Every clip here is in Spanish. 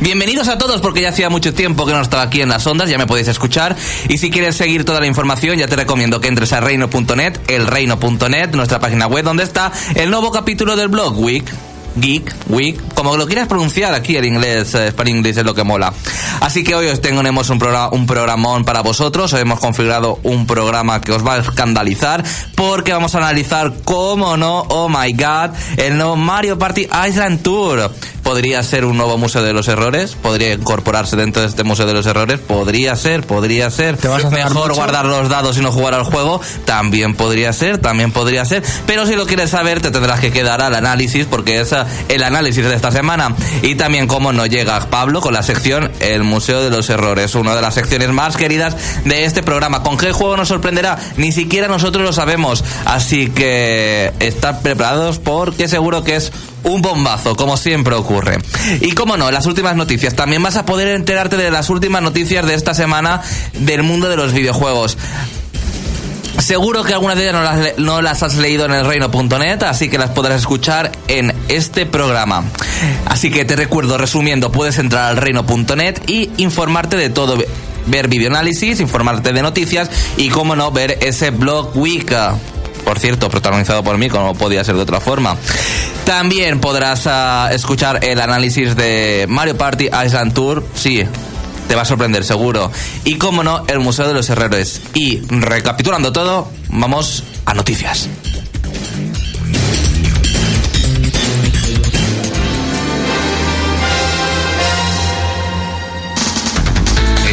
Bienvenidos a todos porque ya hacía mucho tiempo que no estaba aquí en las ondas, ya me podéis escuchar. Y si quieres seguir toda la información, ya te recomiendo que entres a reino.net, elreino.net, nuestra página web donde está el nuevo capítulo del blog Week Geek, Week, como lo quieras pronunciar aquí el inglés, eh, Spanish English es lo que mola. Así que hoy os tenemos un, programa, un programón para vosotros, hemos configurado un programa que os va a escandalizar porque vamos a analizar, como no, oh my god, el nuevo Mario Party Island Tour. Podría ser un nuevo Museo de los Errores, podría incorporarse dentro de este Museo de los Errores, podría ser, podría ser. ¿Te vas a Mejor mucho? guardar los dados y no jugar al juego, también podría ser, también podría ser. Pero si lo quieres saber, te tendrás que quedar al análisis, porque es el análisis de esta semana. Y también, como no llega Pablo con la sección El Museo de los Errores, una de las secciones más queridas de este programa. ¿Con qué juego nos sorprenderá? Ni siquiera nosotros lo sabemos. Así que, estad preparados porque seguro que es un bombazo, como siempre ocurre. Y como no, las últimas noticias. También vas a poder enterarte de las últimas noticias de esta semana del mundo de los videojuegos. Seguro que algunas de ellas no las, no las has leído en el reino.net, así que las podrás escuchar en este programa. Así que te recuerdo, resumiendo, puedes entrar al reino.net y informarte de todo. Ver videoanálisis, informarte de noticias y, como no, ver ese blog week. Por cierto, protagonizado por mí, como podía ser de otra forma. También podrás ah, escuchar el análisis de Mario Party Island Tour. Sí, te va a sorprender, seguro. Y como no, el Museo de los Herreros. Y recapitulando todo, vamos a noticias.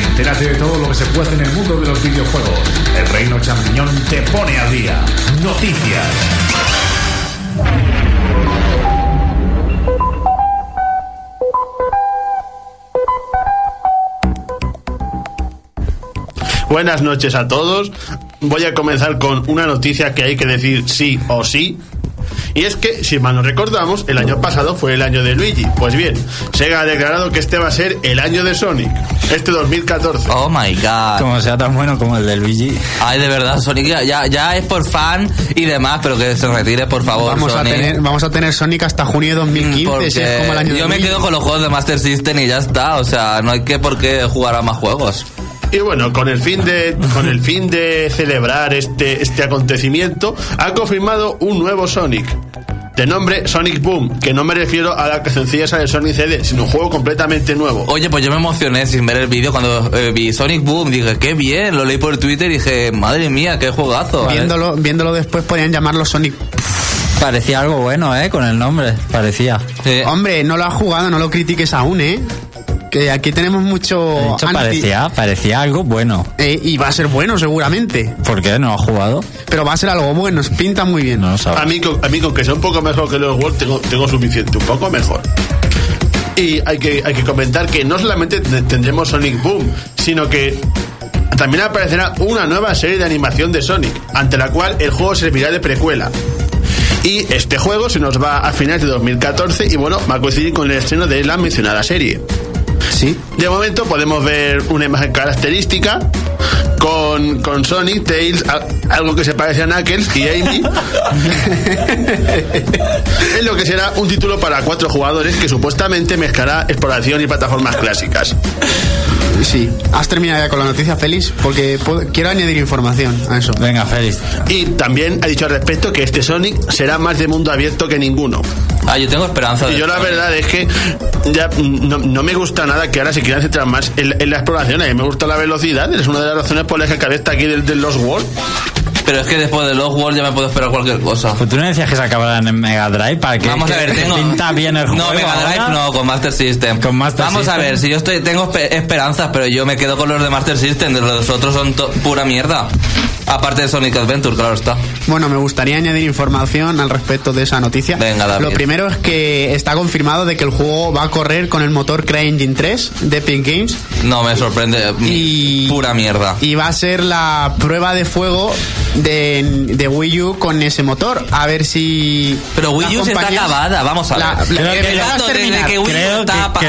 Entérate de todo lo que se puede en el mundo de los videojuegos. El Reino Champiñón te pone al día. Noticias. Buenas noches a todos. Voy a comenzar con una noticia que hay que decir sí o sí. Y es que, si mal no recordamos, el año pasado fue el año de Luigi. Pues bien, Sega ha declarado que este va a ser el año de Sonic, este 2014. Oh my god. Como sea tan bueno como el de Luigi. Ay, de verdad, Sonic ya, ya, ya es por fan y demás, pero que se retire, por favor. Vamos a, tener, vamos a tener Sonic hasta junio de 2015, Porque si es como el año de yo me Luigi. quedo con los juegos de Master System y ya está. O sea, no hay que por qué jugar a más juegos. Y bueno, con el fin de, con el fin de celebrar este, este acontecimiento, ha confirmado un nuevo Sonic. De nombre Sonic Boom, que no me refiero a la que sencilla esa de Sonic CD, sino un juego completamente nuevo. Oye, pues yo me emocioné sin ver el vídeo cuando eh, vi Sonic Boom. Dije, qué bien, lo leí por Twitter y dije, madre mía, qué juegazo. Viéndolo, viéndolo después podrían llamarlo Sonic. Parecía algo bueno, ¿eh? Con el nombre. Parecía. Sí. Hombre, no lo has jugado, no lo critiques aún, ¿eh? Que aquí tenemos mucho... De hecho, anti- parecía, parecía algo bueno. Eh, y va a ser bueno seguramente. ¿Por qué no ha jugado? Pero va a ser algo bueno, pinta muy bien. No lo sabes. A mí, con- a mí con que sea un poco mejor que los World tengo, tengo suficiente, un poco mejor. Y hay que, hay que comentar que no solamente te- tendremos Sonic Boom, sino que también aparecerá una nueva serie de animación de Sonic, ante la cual el juego servirá de precuela. Y este juego se nos va a finales de 2014 y bueno, va a coincidir con el estreno de la mencionada serie. Sí. De momento podemos ver una imagen característica con, con Sonic, Tails, algo que se parece a Knuckles y Amy. es lo que será un título para cuatro jugadores que supuestamente mezclará exploración y plataformas clásicas. Sí. ¿Has terminado ya con la noticia, Félix? Porque puedo- quiero añadir información a eso. Venga, Félix. Y también ha dicho al respecto que este Sonic será más de mundo abierto que ninguno. Ah, yo tengo esperanza. Y yo la verdad es que ya no, no me gusta nada que ahora se quieran centrar más en, en la exploración. A mí me gusta la velocidad, es una de las razones por las que acabé está aquí del, del Lost World. Pero es que después de Lost World ya me puedo esperar cualquier cosa. Pues tú no decías que se acabaran en Mega Drive para que Vamos a que ver, tengo. pinta bien el juego. No, Mega Drive ahora? no, con Master System. Con Master Vamos a ver, si yo estoy tengo espe- esperanzas, pero yo me quedo con los de Master System, de los otros son pura mierda. Aparte de Sonic Adventure, claro está. Bueno, me gustaría añadir información al respecto de esa noticia. Venga, David. Lo primero es que está confirmado de que el juego va a correr con el motor CryEngine 3 de Epic Games No me sorprende. Y- Pura mierda. y va a ser la prueba de fuego de, de Wii U con ese motor. A ver si. Pero Wii U sí está acabada, vamos a La- ver. la- Creo ¿me que- dejas Desde terminar? que Wii U Creo está que- que-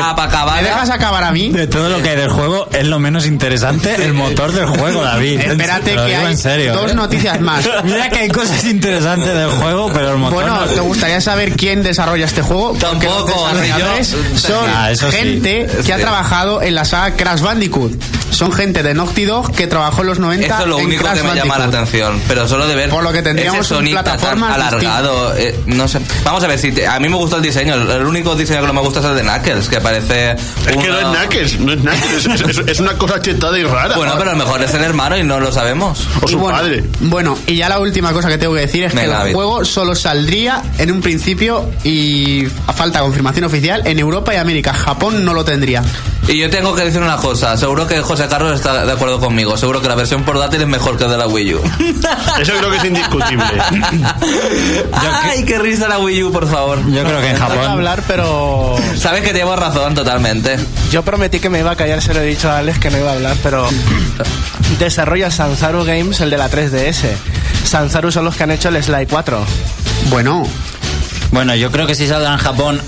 ¿Me dejas acabar a mí? De todo lo que hay del juego es lo menos interesante el motor del juego, David. Espérate que hay serio, dos ¿eh? noticias más. Mira que hay cosas interesantes del juego, pero el motor Bueno, no- ¿te gustaría saber quién desarrolla este juego? Los Tampoco, desarrolladores yo- son Ah, sí. gente que ha trabajado en la saga Crash Bandicoot. Son gente de Naughty Dog que trabajó en los 90 Eso es lo en único Crash que me llama la Bandicoot. atención. Pero solo de ver. Por lo que tendríamos tan plataformas alargado. eh, no sé. Vamos a ver si. te- a mí me gusta el diseño. El, único diseño que no me gusta es el de Knuckles, que parece. Es que no es Knuckles, no es Knuckles, es, es- es una cosa chetada y rara. Bueno, pero a lo mejor es el hermano y no lo sabemos. O Y su bueno, padre. Bueno, y ya la última cosa que tengo que decir es que el juego solo saldría en un principio y a falta de confirmación oficial en Europa y América. Japón no lo tendría. Y yo tengo que decir una cosa. Seguro que José Carlos está de acuerdo conmigo. Seguro que la versión portátil es mejor que de la Wii U. Eso creo que es indiscutible. Ay, qué risa la Wii U, por favor. Yo creo que en No iba a Japón. hablar, pero Sabes que llevo razón totalmente. yo prometí que me iba a callar, se lo he dicho a Alex que no iba a hablar, pero desarrolla Sanzaru Games, el de la 3DS. Sanzaru son los que han hecho el Sly 4. Bueno, Bueno, yo creo que si saldrá en Japón,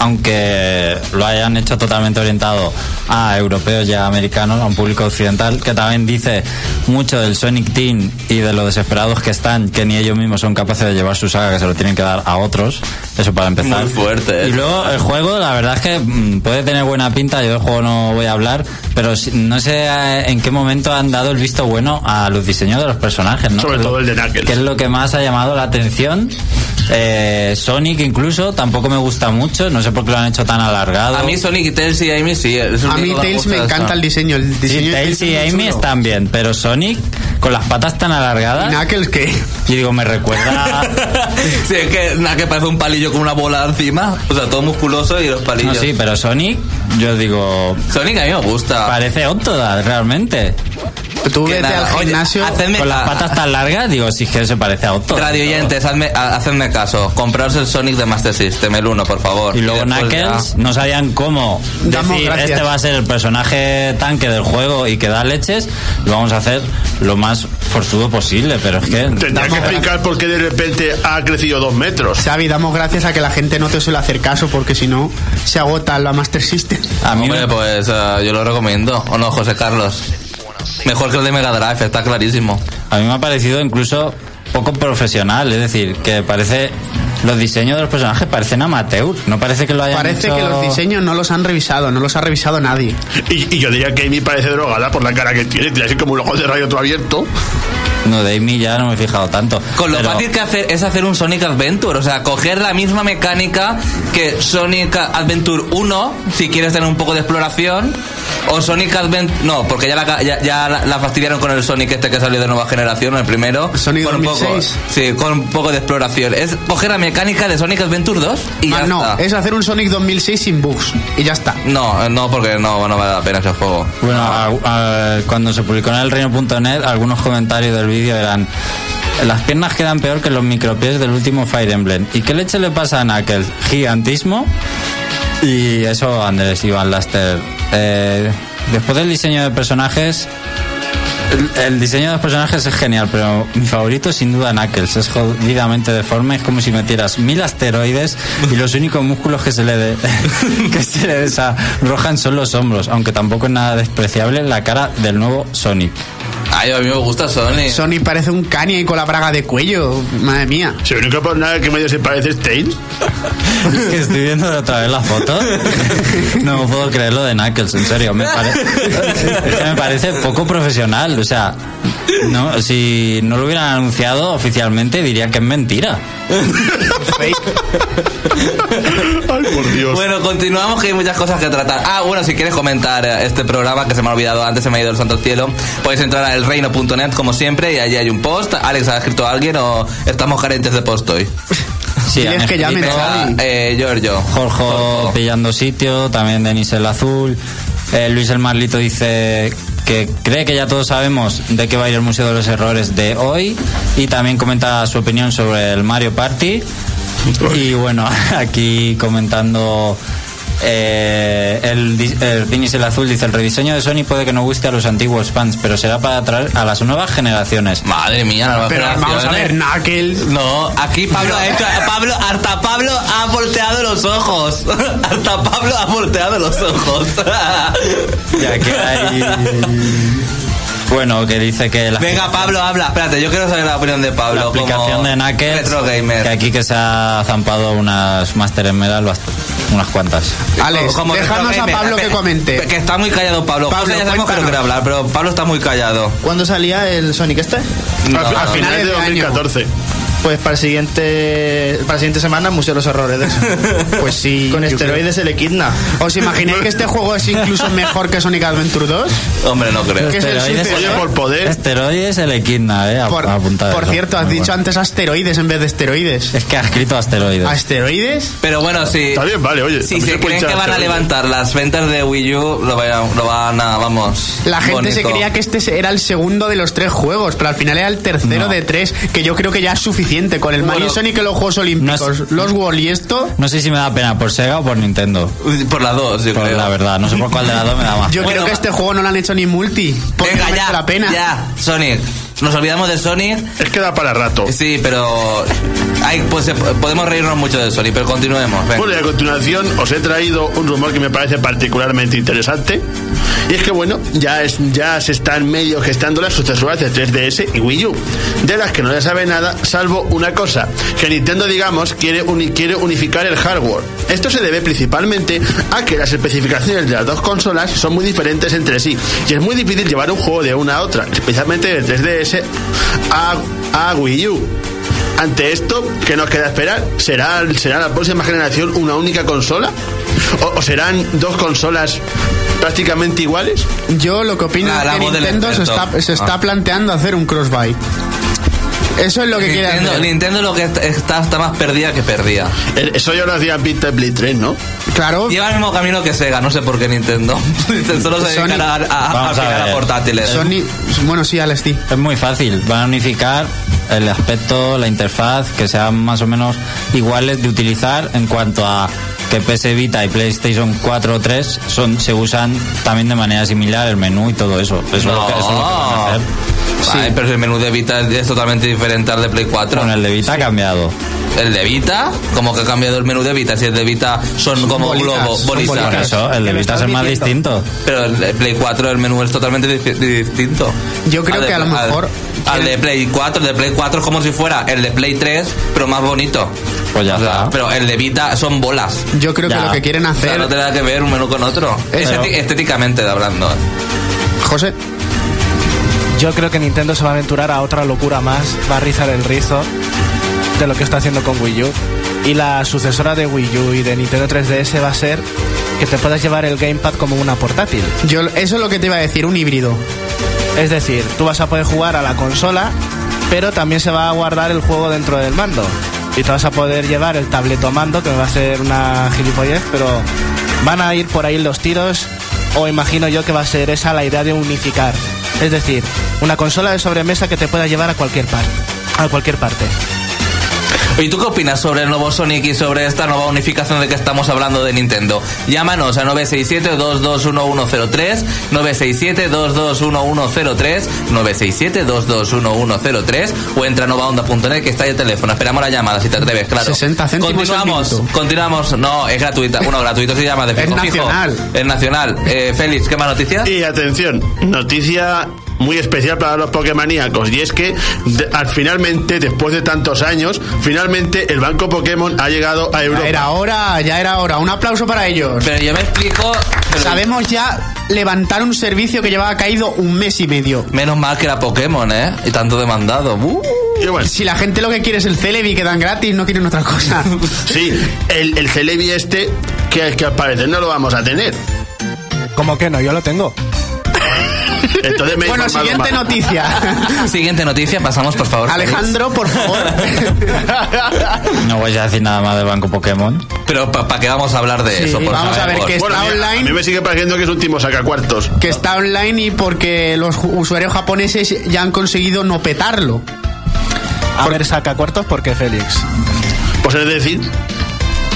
aunque lo hayan hecho totalmente orientado a europeos y a americanos, a un público occidental, que también dice mucho del Sonic Team y de lo desesperados que están, que ni ellos mismos son capaces de llevar su saga, que se lo tienen que dar a otros. Eso para empezar. Muy fuerte, ¿eh? Y luego el juego, la verdad es que mm, puede tener buena pinta, yo del juego no voy a hablar, pero no sé eh, en qué momento han dado el visto bueno a los diseños de los personajes, ¿no? Sobre todo el de Knuckles. Que es lo que más ha llamado la atención. Eh, Sonic incluso tampoco me gusta mucho, no sé por qué lo han hecho tan alargado. A mí Sonic y Tails y Amy sí. lo a mí Tails me encanta eso. el diseño. El Sí, diseño de Tails y Amy chulo. están bien, pero Sonic con las patas tan ¿Y alargadas, Knuckles qué? y digo, me recuerda... sí, es que que parece un palillo con una bola encima. O sea, todo musculoso y los No, palillos. sí, pero Sonic, yo digo, Sonic a mí me gusta. parece Octodad realmente. Tú vete nada, al oye, gimnasio. hacedme- Con las patas tan largas, digo, sí que se parece a Octodad. Radio oyentes, hazme, ha- hacedme caso. Compraos el Sonic de Master System, el 1, por favor. Y luego ya- Knuckles no sabían cómo Damos decir gracias. este va a ser el personaje tanque del juego y que da leches y vamos a hacer lo más forzudo posible, pero es que Tendría que explicar por qué de repente ha crecido dos metros. Xavi, damos gracias a que la gente no te suele hacer caso porque si no se agota la Master System. A mí Hombre, me- pues eh, yo lo recomiendo. ¿O no, José Carlos? Mejor que el de Mega Drive, está clarísimo. a mí me ha parecido incluso poco profesional, es decir, que parece los diseños de los personajes parecen amateur, no parece que lo hayan Parece hecho- que los diseños no los han revisado, no los ha revisado nadie. Y, y yo diría que Amy parece drogada por la cara que tiene, tiene así como un ojo de rayo todo abierto. No, de Amy ya no me he fijado tanto. Con lo pero- fácil que hacer es hacer un Sonic Adventure, o sea, coger la misma mecánica que Sonic Adventure 1, si quieres tener un poco de exploración, o Sonic Adventure... No, porque ya la, ya, ya la, la fastidiaron con el Sonic este que salió de nueva generación, el primero. Sonic con un poco, 2006. Sí, con un poco de exploración. Es coger la mecánica de Sonic Adventure 2 y Más ya no, está. es hacer un Sonic 2006 sin bugs y ya está. No, no, porque no, no vale la pena ese juego. Bueno, a- a- cuando se publicó en el reino.net, algunos comentarios del vídeo eran las piernas quedan peor que los micropies del último Fire Emblem. ¿Y qué leche le pasa a Knuckles? Gigantismo. Y eso, Andrés Iván Laster. Eh, después del diseño de personajes, el, diseño de los personajes es genial, pero mi favorito sin duda Knuckles. Es jodidamente deforme, es como si metieras mil asteroides y los únicos músculos que se le, de- que se le desarrojan son los hombros, aunque tampoco es nada despreciable la cara del nuevo Sonic. Ay, a mí me gusta Sonic. Sonic parece un Kanye con la braga de cuello, madre mía. Si lo único por nada que medio se parece es Tails. Que estoy viendo otra vez la foto. No me puedo creer lo de Knuckles, en serio. Me, pare- es que me parece poco profesional. O sea, no, si no lo hubieran anunciado oficialmente, diría que es mentira. Ay, por Dios. Bueno, continuamos que hay muchas cosas que tratar. Ah, bueno, si quieres comentar eh, este programa que se me ha olvidado antes, se me ha ido el santo al cielo, podéis entrar a elreino.net como siempre y allí hay un post. Alex, ¿ha escrito alguien o estamos carentes de post hoy? Sí, han que llamen, Xavi. Eh, Giorgio. Jorge pillando sitio, también Denis el Azul. Eh, Luis el Marlito dice que cree que ya todos sabemos de qué va a ir el Museo de los Errores de hoy y también comenta su opinión sobre el Mario Party. Y bueno, aquí comentando Eh, el, el Dinis el Azul dice: el rediseño de Sony puede que no guste a los antiguos fans, pero será para atraer a las nuevas generaciones. Madre mía, Pero vamos a ver. Knuckles. No, aquí Pablo ha hecho, Pablo, hasta Pablo ha volteado los ojos. Hasta Pablo ha volteado los ojos. Y aquí hay. Bueno, que dice que la, Venga, Pablo, habla. Espérate, yo quiero saber la opinión de Pablo. la aplicación como de Knuckles. Retro Gamer. Que aquí que se ha zampado unas Master bast- unas cuantas. Alex, Como déjanos retro a. Pablo que comente. Que está muy callado Pablo. Pablo, ya sabemos que no quiere hablar, pero Pablo está muy callado. ¿Cuándo salía el Sonic este? No, al, al no, final de de año. 2014. Pues para el siguiente para la siguiente semana Museo de los Horrores de eso. Pues sí. Con esteroides el Equidna. ¿Os imagináis que este juego es incluso mejor que Sonic Adventure 2? Hombre, no creo. Que es el Esteroides, sucesor. Oye, por poder. Esteroides el Equidna, eh. a- Por, apunta por cierto, has Muy dicho bueno. antes asteroides en vez de esteroides. Es que ha escrito asteroides. ¿Asteroides? Pero bueno, si. Está bien, vale, oye. Si se creen que van a levantar las ventas de Wii U, lo van, lo van a, vamos. La gente se creía que este era el segundo de los tres juegos, pero al final era el tercero No. de tres, que yo creo que ya es suficiente. Con el Mario Bueno, Sonic y los Juegos Olímpicos, no es- los World y esto, No sé si me da pena por Sega o por Nintendo. Por las dos, yo Por creo. la verdad, no sé por cuál de las dos me da más. yo Bueno, creo que este juego no lo han hecho ni multi. Porque Venga, no ya. la pena. Ya, Sonic. Nos olvidamos de Sonic. Es que da para rato. Sí, pero. Hay, pues, podemos reírnos mucho de Sonic, pero continuemos. Bueno, y a continuación os he traído un rumor que me parece particularmente interesante. Y es que, bueno, ya, es, ya se están medio gestando las sucesoras de 3DS y Wii U, de las que no se sabe nada, salvo una cosa, que Nintendo, digamos, quiere, uni- quiere unificar el hardware. Esto se debe principalmente a que las especificaciones de las dos consolas son muy diferentes entre sí, y es muy difícil llevar un juego de una a otra, especialmente del 3DS a, a Wii U. Ante esto, ¿qué nos queda esperar? ¿Será, ¿Será la próxima generación una única consola? ¿O, o serán dos consolas prácticamente iguales? Yo lo que opino Ah, es que Nintendo se está, se está Ah. planteando hacer un crossbuy. Eso es lo que quiere Nintendo, hacer. Nintendo lo que está, está, está más perdida que perdida. Eh, Eso ya lo hacía Peter Blade 3, ¿no? Claro, Lleva el mismo camino que Sega, no sé por qué Nintendo. Solo se Sony- dedicará a, a, a, a portátiles. Sony. Bueno, sí, Alex, sí. Es muy fácil. Van a unificar el aspecto, la interfaz, que sean más o menos iguales de utilizar en cuanto a que PS Vita y PlayStation 4 o 3 son, se usan también de manera similar, el menú y todo eso. Eso, es, lo que, eso es lo que van a hacer. Ay, pero si el menú de Vita es, totalmente diferente al de Play 4. Con el de Vita ha cambiado. ¿El de Vita? ¿Cómo que ha cambiado el menú de Vita? Si el de Vita son como bolitas, globos, son bolitas. Por eso, el de Que Vita es más distinto. Pero el de Play 4 el menú es totalmente distinto. Yo creo Al de- que a lo al- mejor- Al, de Play 4, el de Play 4 es como si fuera el de Play 3, pero más bonito. Pues ya O sea, está. Pero el de Vita son bolas. Yo creo que Ya. lo que quieren O sea, hacer. no tiene nada que ver un menú con otro. Esteti- estéticamente hablando. José, Yo creo que Nintendo se va a aventurar a otra locura más, va a rizar el rizo de lo que está haciendo con Wii U. Y la sucesora de Wii U y de Nintendo 3DS va a ser que te puedas llevar el gamepad como una portátil. yo, eso es lo que te iba a decir, un híbrido. Es decir, tú vas a poder jugar a la consola, pero también se va a guardar el juego dentro del mando. Y te vas a poder llevar el tableto mando, que va a ser una gilipollez, pero van a ir por ahí los tiros, o imagino yo que va a ser esa la idea de unificar. Es decir, una consola de sobremesa que te pueda llevar a cualquier parte. A cualquier parte. ¿Y tú qué opinas sobre el nuevo Sonic y sobre esta nueva unificación de que estamos hablando de Nintendo? Llámanos a 967-221103, 967-221103, 967-221103 o entra a novaonda.net que está ahí el teléfono. Esperamos la llamada si te atreves, claro. 60 céntimos Continuamos, continuamos. No, es gratuita. Bueno, gratuito se llama de Es fijo, fijo. nacional. Es nacional. Eh, Félix, ¿qué más noticias? Y atención, noticia muy especial para los Pokémoníacos y es que de- al finalmente, después de tantos años, finalmente el banco Pokémon ha llegado a Europa. Ya era hora, ya era hora. Un aplauso para ellos. Pero yo me explico... pero- Sabemos ya levantar un servicio que llevaba caído un mes y medio. Menos mal que era Pokémon, ¿eh? Y tanto demandado. Uh. Bueno, Si la gente lo que quiere es el Celebi que dan gratis, no quieren otra cosa. sí, el, el Celebi este, que, que al parecer no lo vamos a tener. ¿Cómo que no? Yo lo tengo. Entonces me he bueno, siguiente mal. noticia. Siguiente noticia, pasamos por favor. Alejandro, por favor. No voy a decir nada más del banco Pokémon. Pero ¿para qué vamos a hablar de Sí, eso? Por vamos a ver Bueno, Está online. A mí me sigue pareciendo que es un timo sacacuartos. que está online y porque los usuarios japoneses ya han conseguido no petarlo. A ver, saca cuartos porque Félix. Pues es decir,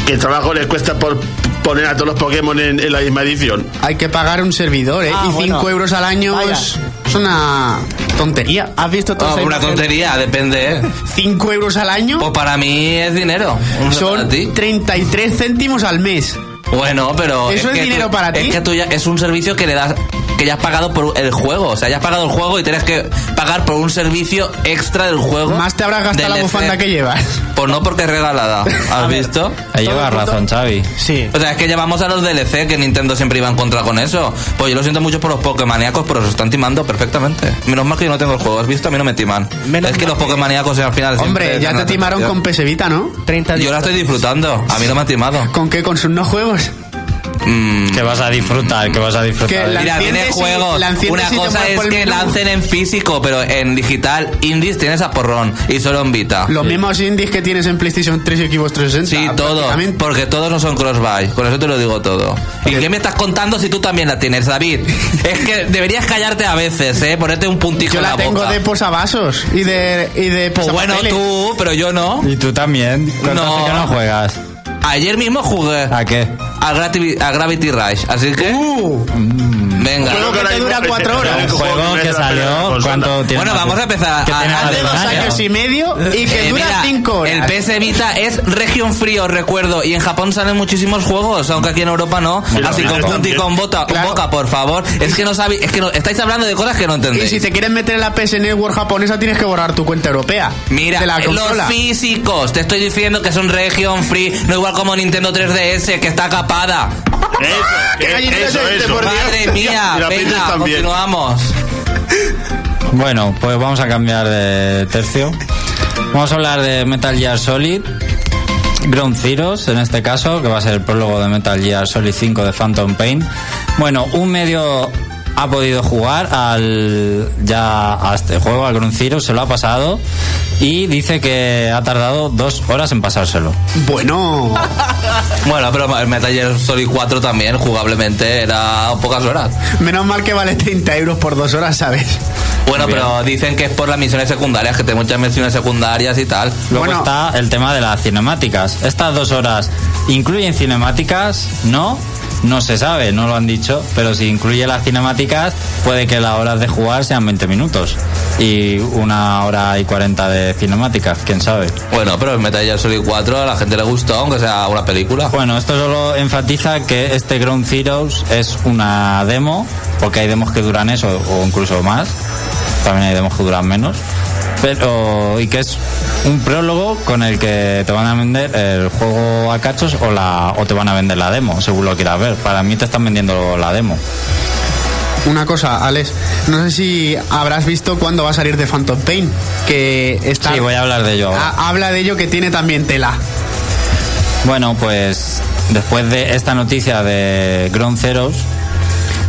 que el trabajo les cuesta por poner a todos los Pokémon en, en la misma edición. Hay que pagar un servidor, ¿eh? Ah, y 5 bueno. euros al año Vaya. es, es una tontería. ¿Has visto toda No, esa una tontería, depende. ¿eh? 5 euros al año Pues para mí es dinero. Son ti. 33 céntimos al mes. Bueno, pero. ¿Eso es que dinero tú- para ti? Es que tú ya, es un servicio que le das. Que ya has pagado por el juego. O sea, ya has pagado el juego y tienes que pagar por un servicio extra del juego. Más te habrás gastado la DLC. bufanda que llevas. Pues no porque es regalada. ¿Has visto? Ahí lleva razón, Xavi. Sí. O sea, es que llevamos a los DLC que Nintendo siempre iba en contra con eso. Pues yo lo siento mucho por los Pokémoníacos, pero se están timando perfectamente. Menos mal que yo no tengo el juego, ¿has visto? A mí no me timan. Menos es que mal los Pokémoníacos al final. Hombre, ya te timaron con PS Vita, ¿no? 30 Yo la estoy disfrutando. A mí no me han timado. ¿Con qué? ¿Con sus no juegos? Mm, Que vas a disfrutar, que vas a disfrutar. Que la- Mira, tiene enciendes y- juegos. la enciendes Una cosa es el que lancen en físico, pero en digital, indies tienes a porrón y solo en Vita. Los mismos indies que tienes en PlayStation 3 y Xbox 360. Sí, todos. Porque todos no son cross-buy. Con eso te lo digo todo. ¿Y qué me estás contando si tú también la tienes, David? es que deberías callarte a veces, ¿eh? Ponerte un puntito Yo en la la tengo boca. de posavasos y de, y de Pues bueno, tú, pero yo no. Y tú también. ¿Cuánto No. que no juegas? Ayer mismo jugué ¿A qué? a, Gravity, a Gravity Rush. Así que, Uh, venga. Juego que te dura cuatro horas. Un juego. Bueno, vamos a empezar. que A- hace de dos un año. años y medio y que Eh, dura mira, 5 horas. El PS Vita es región frío, recuerdo, y en Japón salen muchísimos juegos, aunque aquí en Europa no. Mira, Así con punto y con bota, Claro. boca, por favor. Es que no sabéis, es que no, estáis hablando de cosas que no Y entendéis. si te quieres meter en la PS Network japonesa tienes que borrar tu cuenta europea. Mira, la eh, los físicos, te estoy diciendo que son region free, no igual como Nintendo 3DS, que está capada. Eso, ¿Qué que- eso, es eso. por Dios? Madre mía, venga, continuamos. Bueno, pues vamos a cambiar de tercio. Vamos a hablar de Metal Gear Solid. Ground Zeroes, en este caso, que va a ser el prólogo de Metal Gear Solid 5 de Phantom Pain. Bueno, un medio ha podido jugar al ya a este juego, al Ground Zero, se lo ha pasado y dice que ha tardado dos horas en pasárselo. Bueno, Bueno, pero el Metal Gear Solid 4 también, jugablemente, era pocas horas. menos mal que vale 30 euros por dos horas, ¿sabes? Bueno, Bien. pero dicen que es por las misiones secundarias, que tiene muchas misiones secundarias y tal. Luego Bueno. está el tema de las cinemáticas. Estas dos horas incluyen cinemáticas, no, no se sabe, no lo han dicho, pero si incluye las cinemáticas, puede que las horas de jugar sean 20 minutos y una hora y 40 de cinemáticas, quién sabe. Bueno, pero el Metal Gear Solid 4 a la gente le gustó, aunque sea una película. Bueno, esto solo enfatiza que este Ground Zeroes es una demo, porque hay demos que duran eso o incluso más, también hay demos que duran menos, pero y que es un prólogo con el que te van a vender el juego a cachos o la o te van a vender la demo, según lo quieras ver. Para mí te están vendiendo la demo. Una cosa, Alex, no sé si habrás visto cuándo va a salir de Phantom Pain, que está... Sí, voy a hablar de ello. Ha- habla de ello que tiene también tela. Bueno, pues después de esta noticia de Ground Zeroes,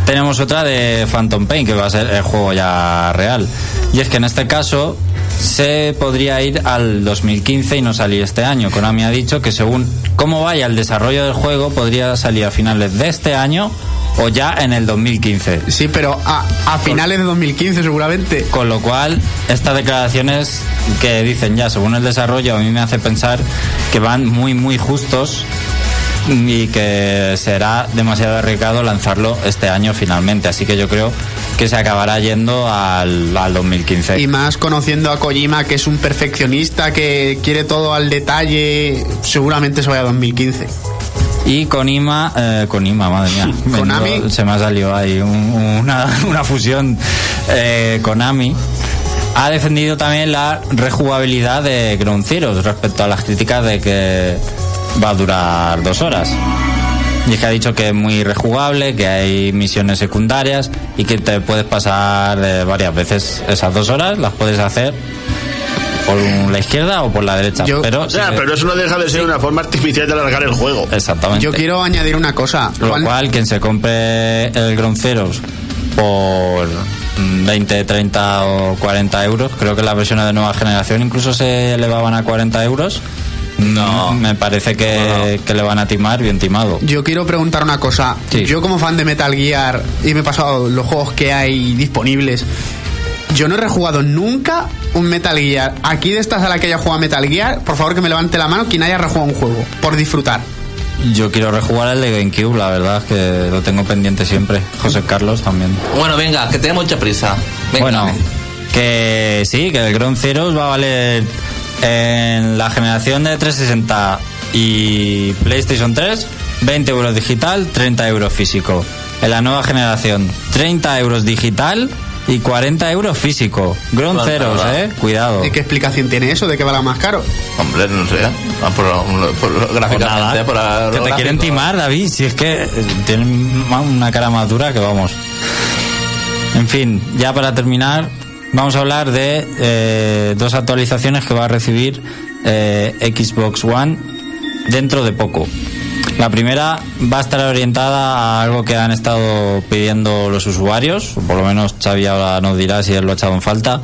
tenemos otra de Phantom Pain, que va a ser el juego ya real. Y es que en este caso se podría ir al 2015 y no salir este año. Konami ha dicho que según cómo vaya el desarrollo del juego, podría salir a finales de este año o ya en el 2015. Sí, pero a, a finales de 2015 seguramente. Con lo cual, estas declaraciones que dicen ya según el desarrollo a mí me hace pensar que van muy muy justos y que será demasiado arriesgado lanzarlo este año finalmente. Así que yo creo que se acabará yendo al, al 2015. Y más conociendo a Kojima, que es un perfeccionista, que quiere todo al detalle, seguramente se vaya a 2015. Y Konima, eh, Konima, madre mía. Konami. Se me ha salido ahí un- una, una fusión. Eh, Konami ha defendido también la rejugabilidad de Ground Zeroes respecto a las críticas de que va a durar dos horas. Y es que ha dicho que es muy rejugable, que hay misiones secundarias y que te puedes pasar eh, varias veces esas dos horas, las puedes hacer por la izquierda o por la derecha. Yo- pero O sea, sí pero eso no deja de ser una forma artificial de alargar el juego. Exactamente. Yo quiero añadir una cosa. Lo Juan- cual, quien se compre el Ground Zeroes por mm, 20, 30 o 40 euros, creo que las versiones de nueva generación incluso se elevaban a 40 euros. No. Me parece que, que le van a timar bien timado. Yo quiero preguntar una cosa. Sí. Yo como fan de Metal Gear y me he pasado los juegos que hay disponibles, yo no he rejugado nunca un Metal Gear. Aquí de esta sala que haya jugado a Metal Gear, por favor que me levante la mano quien haya rejugado un juego, por disfrutar. Yo quiero rejugar el de GameCube, la verdad es que lo tengo pendiente siempre. José Carlos también. Bueno, venga, que tengo mucha prisa. Venga. Bueno, que sí, que el Ground Zeroes va a valer en la generación de 360 y PlayStation 3 20 euros digital, 30 euros físico. En la nueva generación 30 euros digital y 40 euros físico. Nada. eh, cuidado. ¿Y qué explicación tiene eso de que vale más caro? Hombre, no sé. ah, Por, por- gráficamente, nada, por lo que te quieren timar, David, si es que eh, tienen una cara más dura que vamos. En fin, ya para terminar, vamos a hablar de eh, dos actualizaciones que va a recibir eh, Xbox One dentro de poco. La primera va a estar orientada a algo que han estado pidiendo los usuarios, o por lo menos Xavi ahora nos dirá si él lo ha echado en falta,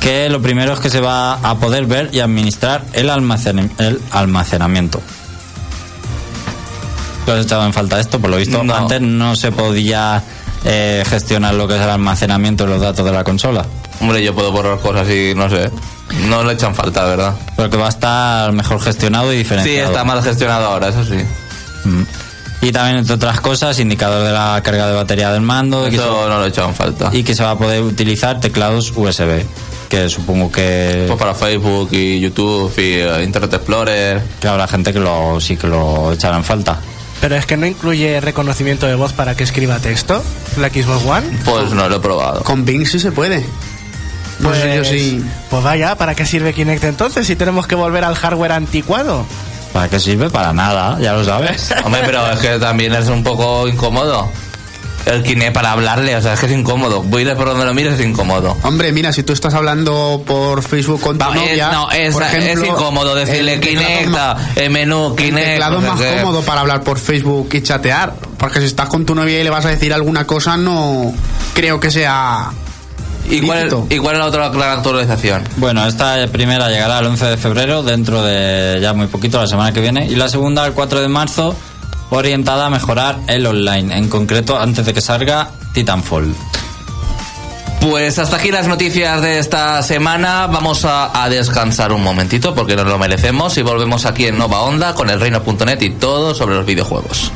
que lo primero es que se va a poder ver y administrar el, almacen- el almacenamiento. ¿Tú has echado en falta esto? Por lo visto, No. antes no se podía eh, gestionar lo que es el almacenamiento de los datos de la consola. Hombre, yo puedo borrar cosas y no sé. No le echan falta, ¿verdad? Pero que va a estar mejor gestionado y Sí, diferenciado. está mal gestionado ahora, eso sí. Mm. Y también, entre otras cosas, indicador de la carga de batería del mando Eso se, no le echan falta. y que se va a poder utilizar teclados USB. Que supongo que, Pues para Facebook y YouTube y eh, Internet Explorer. que habrá gente que lo, sí que lo echará en falta. Pero es que no incluye reconocimiento de voz para que escriba texto, la Xbox One. Pues no lo he probado. Con Bing sí se puede. Pues, yo sí. pues vaya, ¿para qué sirve Kinect entonces si tenemos que volver al hardware anticuado? ¿Para qué sirve? Para nada, ya lo sabes. Hombre, pero es que también es un poco incómodo. El Kinect para hablarle, o sea, es que es incómodo. Voy por donde lo mires, es incómodo. Hombre, mira, si tú estás hablando por Facebook con tu Va, es- novia, no, es, por ejemplo, es incómodo decirle el teclado es Kinect, más- el menú, El Kinect. teclado es más cómodo para hablar por Facebook y chatear. Porque si estás con tu novia y le vas a decir alguna cosa, no creo que sea. ¿Y cuál. ¿Y cuál es la otra la actualización? Bueno, esta primera llegará el 11 de febrero, dentro de ya muy poquito, la semana que viene. Y la segunda, el 4 de marzo, orientada a mejorar el online. En concreto, antes de que salga Titanfall. Pues hasta aquí las noticias de esta semana. Vamos a, a descansar un momentito porque nos lo merecemos y volvemos aquí en Nova Onda con el reino.net y todo sobre los videojuegos.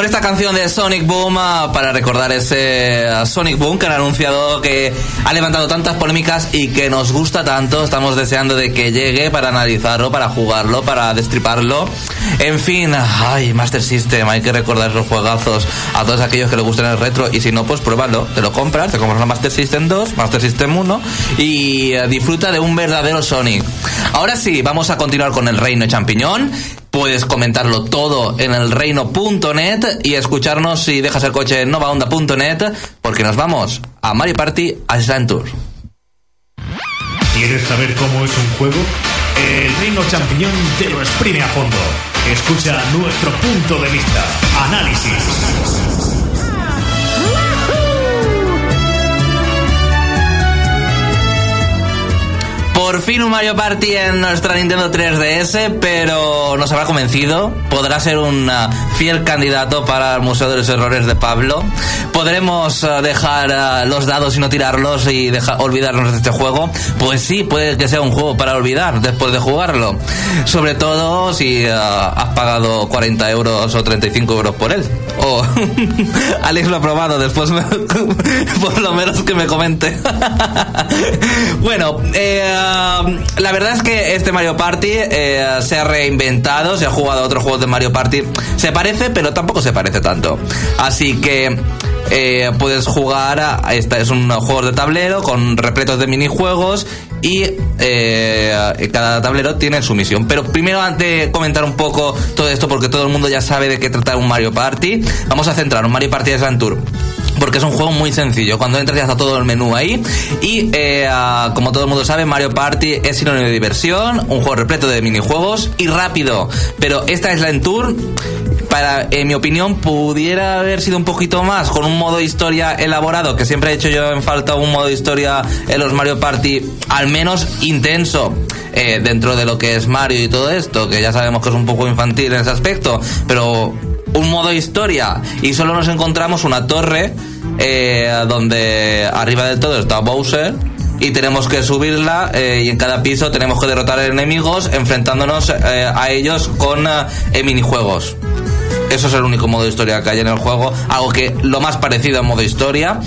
Con esta canción de Sonic Boom, ah, para recordar ese Sonic Boom que han anunciado que ha levantado tantas polémicas y que nos gusta tanto, estamos deseando de que llegue para analizarlo, para jugarlo, para destriparlo. En fin, ay, Master System, hay que recordar los juegazos a todos aquellos que les gusten el retro y si no, pues pruébalo, te lo compras, te compras una Master System 2, Master System 1 y eh, disfruta de un verdadero Sonic. Ahora sí, vamos a continuar con el Reino Champiñón. Puedes comentarlo todo en el reino.net y escucharnos si dejas el coche en novaonda.net porque nos vamos a Mario Party Island Tour. ¿Quieres saber cómo es un juego? El Reino Champiñón te lo exprime a fondo. Escucha nuestro punto de vista. Análisis. Por fin un Mario Party en nuestra Nintendo 3DS, pero nos habrá convencido. Podrá ser un uh, fiel candidato para el Museo de los Errores de Pablo. Podremos uh, dejar uh, los dados y no tirarlos y deja- olvidarnos de este juego. Pues sí, puede que sea un juego para olvidar después de jugarlo. Sobre todo si uh, has pagado 40 euros o 35 euros por él. O Alex lo ha probado, después me- por lo menos que me comente. bueno, eh, la verdad es que este Mario Party eh, se ha reinventado, se ha jugado a otros juegos de Mario Party. Se parece, pero tampoco se parece tanto. Así que eh, puedes jugar esta es un juego de tablero con repletos de minijuegos y eh, cada tablero tiene su misión. Pero primero, antes de comentar un poco todo esto, porque todo el mundo ya sabe de qué trata un Mario Party, vamos a centrar un Mario Party Island Tour. Porque es un juego muy sencillo. Cuando entras ya está todo el menú ahí. Y eh, ah, como todo el mundo sabe, Mario Party es sinónimo de diversión, un juego repleto de minijuegos y rápido. Pero esta Island Tour para, en mi opinión, pudiera haber sido un poquito más con un modo historia elaborado, que siempre he hecho yo en falta un modo historia en los Mario Party, al menos intenso, eh, dentro de lo que es Mario y todo esto, que ya sabemos que es un poco infantil en ese aspecto, pero un modo historia y solo nos encontramos una torre eh, donde arriba del todo está Bowser y tenemos que subirla eh, y en cada piso tenemos que derrotar enemigos enfrentándonos eh, a ellos con eh, minijuegos. Eso es el único modo de historia que hay en el juego. Algo que lo más parecido a modo historia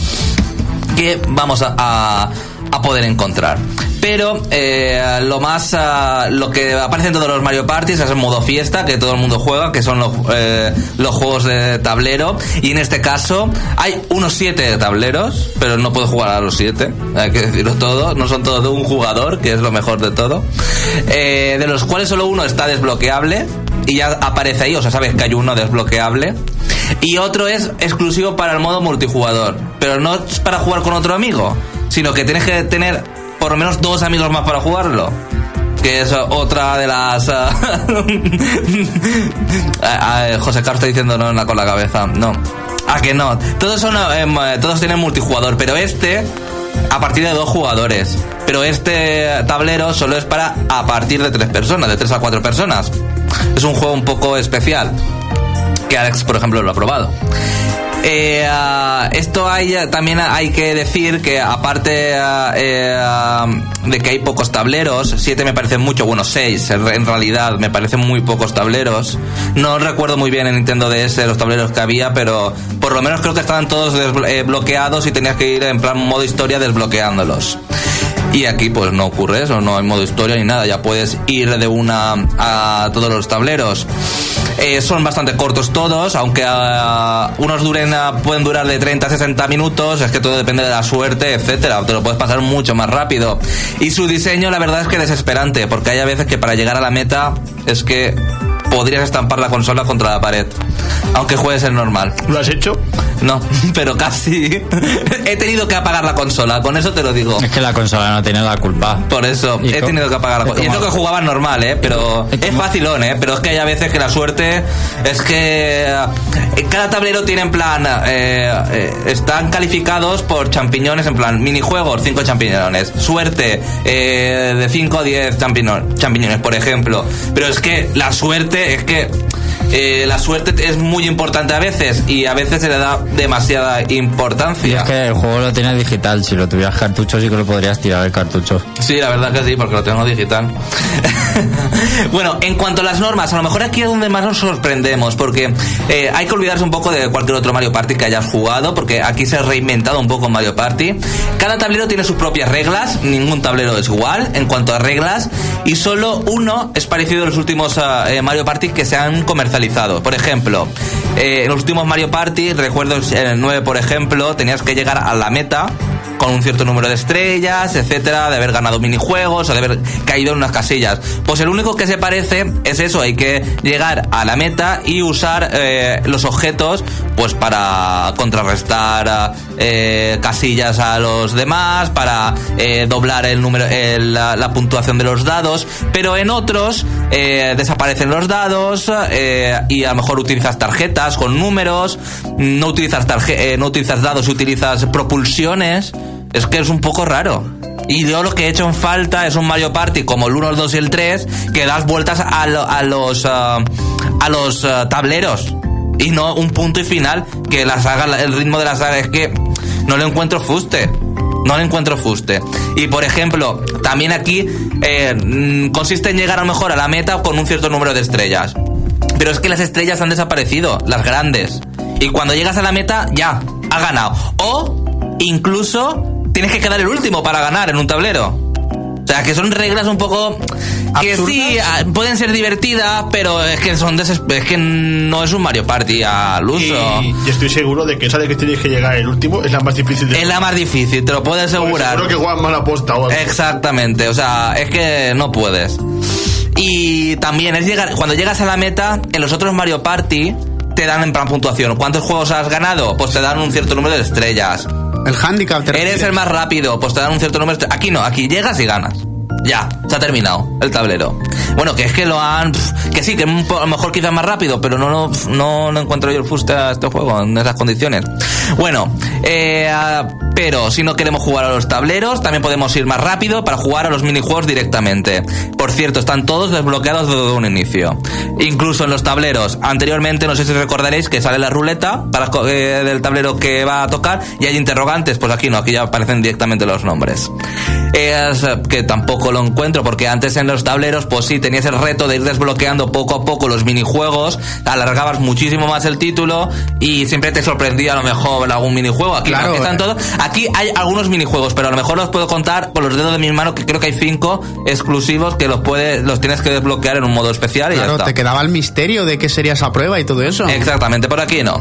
que vamos a, a- a poder encontrar. Pero eh, lo más ah, lo que aparece en todos los Mario Parties es el modo fiesta que todo el mundo juega, que son los, eh, los juegos de tablero. Y en este caso hay unos siete tableros, pero no puedo jugar a los siete, hay que decirlo todo. No son todos de un jugador, que es lo mejor de todo. Eh, de los cuales solo uno está desbloqueable y ya aparece ahí, o sea, sabes que hay uno desbloqueable. Y otro es exclusivo para el modo multijugador. Pero no es para jugar con otro amigo, sino que tienes que tener por lo menos dos amigos más para jugarlo. Que es otra de las. ah, José Carlos está diciendo no no, con la cabeza. No. Ah, que no. Todos son. em, eh, todos tienen multijugador, pero este. A partir de dos jugadores. Pero este tablero solo es para a partir de tres personas, de tres a cuatro personas. Es un juego un poco especial que Alex, por ejemplo, lo ha probado. Eh, ah, esto hay eh, también hay que decir que aparte ah, eh, ah, de que hay pocos tableros, siete me parecen mucho, bueno seis en, realidad me parecen muy pocos tableros. No recuerdo muy bien en Nintendo DS los tableros que había, pero por lo menos creo que estaban todos desbloqueados y tenías que ir en plan modo historia desbloqueándolos. Y aquí pues no ocurre eso, no hay modo historia ni nada, ya puedes ir de una a todos los tableros. Eh, son bastante cortos todos, aunque ah, unos duren ah, pueden durar de 30 a 60 minutos, es que todo depende de la suerte, etcétera, te lo puedes pasar mucho más rápido. Y su diseño la verdad es que desesperante, porque hay a veces que para llegar a la meta es que podrías estampar la consola contra la pared, aunque juegues el normal. ¿Lo has hecho? No, pero casi. He tenido que apagar la consola, con eso te lo digo. Es que la consola no tiene la culpa. Por eso, ¿Y he cómo- tenido que apagar la consola. Y es lo que jugaba normal, ¿eh? Pero ¿Y es cómo- facilón, ¿eh? Pero es que hay a veces que la suerte es que eh, cada tablero tiene en plan... eh, eh, están calificados por champiñones, en plan minijuegos, 5 champiñones. Suerte, eh, de 5 a 10 champiñones, champiñones, por ejemplo. Pero es que la suerte es que eh, la suerte es muy importante a veces y a veces se le da demasiada Y importancia. es que el juego lo tiene digital. Si lo tuvieras cartucho, sí que lo podrías tirar el cartucho. Sí, la verdad que sí, porque lo tengo digital. bueno, en cuanto a las normas, a lo mejor aquí es donde más nos sorprendemos, porque eh, hay que olvidarse un poco de cualquier otro Mario Party que hayas jugado, porque aquí se ha reinventado un poco Mario Party. Cada tablero tiene sus propias reglas, ningún tablero es igual en cuanto a reglas, y solo uno es parecido a los últimos ah, eh, Mario Party que se han comercializado. Por ejemplo, eh, en los últimos Mario Party, recuerdo en el 9, por ejemplo, tenías que llegar a la meta con un cierto número de estrellas, etcétera, de haber ganado minijuegos o de haber caído en unas casillas. Pues el único que se parece es eso, hay que llegar a la meta y usar eh, los objetos pues para contrarrestar eh, casillas a los demás, para doblar el número, la puntuación de los dados, pero en otros eh, desaparecen los dados eh, y a lo mejor utilizas tarjetas con números, no utilizas tarje- eh, no utilizas dados, utilizas propulsiones. Es que es un poco raro. Y yo lo que he hecho en falta es un Mario Party como el 1, el 2 y el 3 que das vueltas a, lo- a los ah, a los ah, tableros y no un punto y final que la saga el ritmo de la saga es que no le encuentro fuste. No le encuentro fuste. Y por ejemplo, también aquí eh, mm, consiste en llegar a lo mejor a la meta con un cierto número de estrellas. Pero es que las estrellas han desaparecido, las grandes. Y cuando llegas a la meta, ya, ha ganado. O incluso tienes que quedar el último para ganar en un tablero. O sea, que son reglas un poco que ¿Absurdas? sí ah, pueden ser divertidas, pero es que son es que no es un Mario Party al uso. Y yo estoy seguro de que esa de que tienes que llegar el último es la más difícil de Es la más difícil, te lo puedo asegurar. Seguro que juegan mal aposta o algo. Exactamente, o sea, es que no puedes. Y también es llegar, cuando llegas a la meta, en los otros Mario Party te dan en plan puntuación. ¿Cuántos juegos has ganado? Pues te dan un cierto número de estrellas. El handicap te Eres el más rápido, pues te dan un cierto número. Aquí no, aquí llegas y ganas. Ya, se ha terminado el tablero. Bueno, que es que lo han. Que sí, que a lo mejor quizás más rápido, pero no, no, no encuentro yo el fuste a este juego en esas condiciones. Bueno, eh, pero si no queremos jugar a los tableros, también podemos ir más rápido para jugar a los minijuegos directamente. Por cierto, están todos desbloqueados desde un inicio. Incluso en los tableros. Anteriormente, no sé si recordaréis que sale la ruleta eh, del tablero que va a tocar y hay interrogantes. Pues aquí no, aquí ya aparecen directamente los nombres. Es eh, que tampoco lo encuentro porque antes en los tableros, pues sí, tenías el reto de ir desbloqueando poco a poco los minijuegos, alargabas muchísimo más el título y siempre te sorprendía a lo mejor algún minijuego. Aquí, Claro, están eh. todos. Aquí hay algunos minijuegos, pero a lo mejor los puedo contar con los dedos de mi mano, que creo que hay cinco exclusivos que los puedes, los tienes que desbloquear en un modo especial y ya Claro, está. te quedaba el misterio de qué sería esa prueba y todo eso. Exactamente, por aquí no.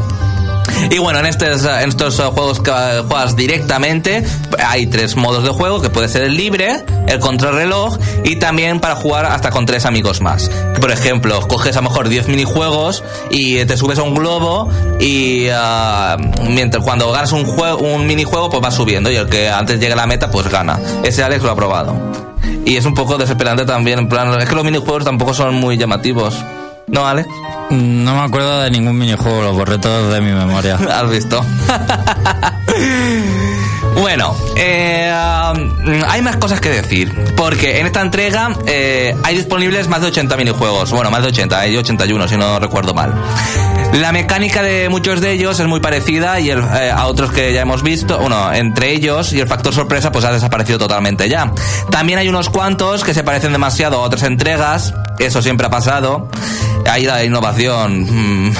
Y bueno, en estos, en estos eh, juegos que eh, juegas directamente, hay tres modos de juego, que puede ser el libre, el contrarreloj y también para jugar hasta con tres amigos más. Por ejemplo, coges a lo mejor 10 minijuegos y te subes a un globo y ah, mientras cuando ganas un, juego, un minijuego pues vas subiendo y el que antes llegue a la meta pues gana. Ese Alex lo ha probado. Y es un poco desesperante también, en plan, es que los minijuegos tampoco son muy llamativos. ¿No, Alex? No me acuerdo de ningún minijuego, lo borré todo de mi memoria. ¿Has visto? bueno, eh, um, hay más cosas que decir. Porque en esta entrega eh, hay disponibles más de 80 minijuegos. Bueno, más de 80, hay 81 si no recuerdo mal. La mecánica de muchos de ellos es muy parecida y el- eh, a otros que ya hemos visto, bueno, entre ellos y el factor sorpresa pues ha desaparecido totalmente ya. También hay unos cuantos que se parecen demasiado a otras entregas, eso siempre ha pasado. Ahí la innovación. mm,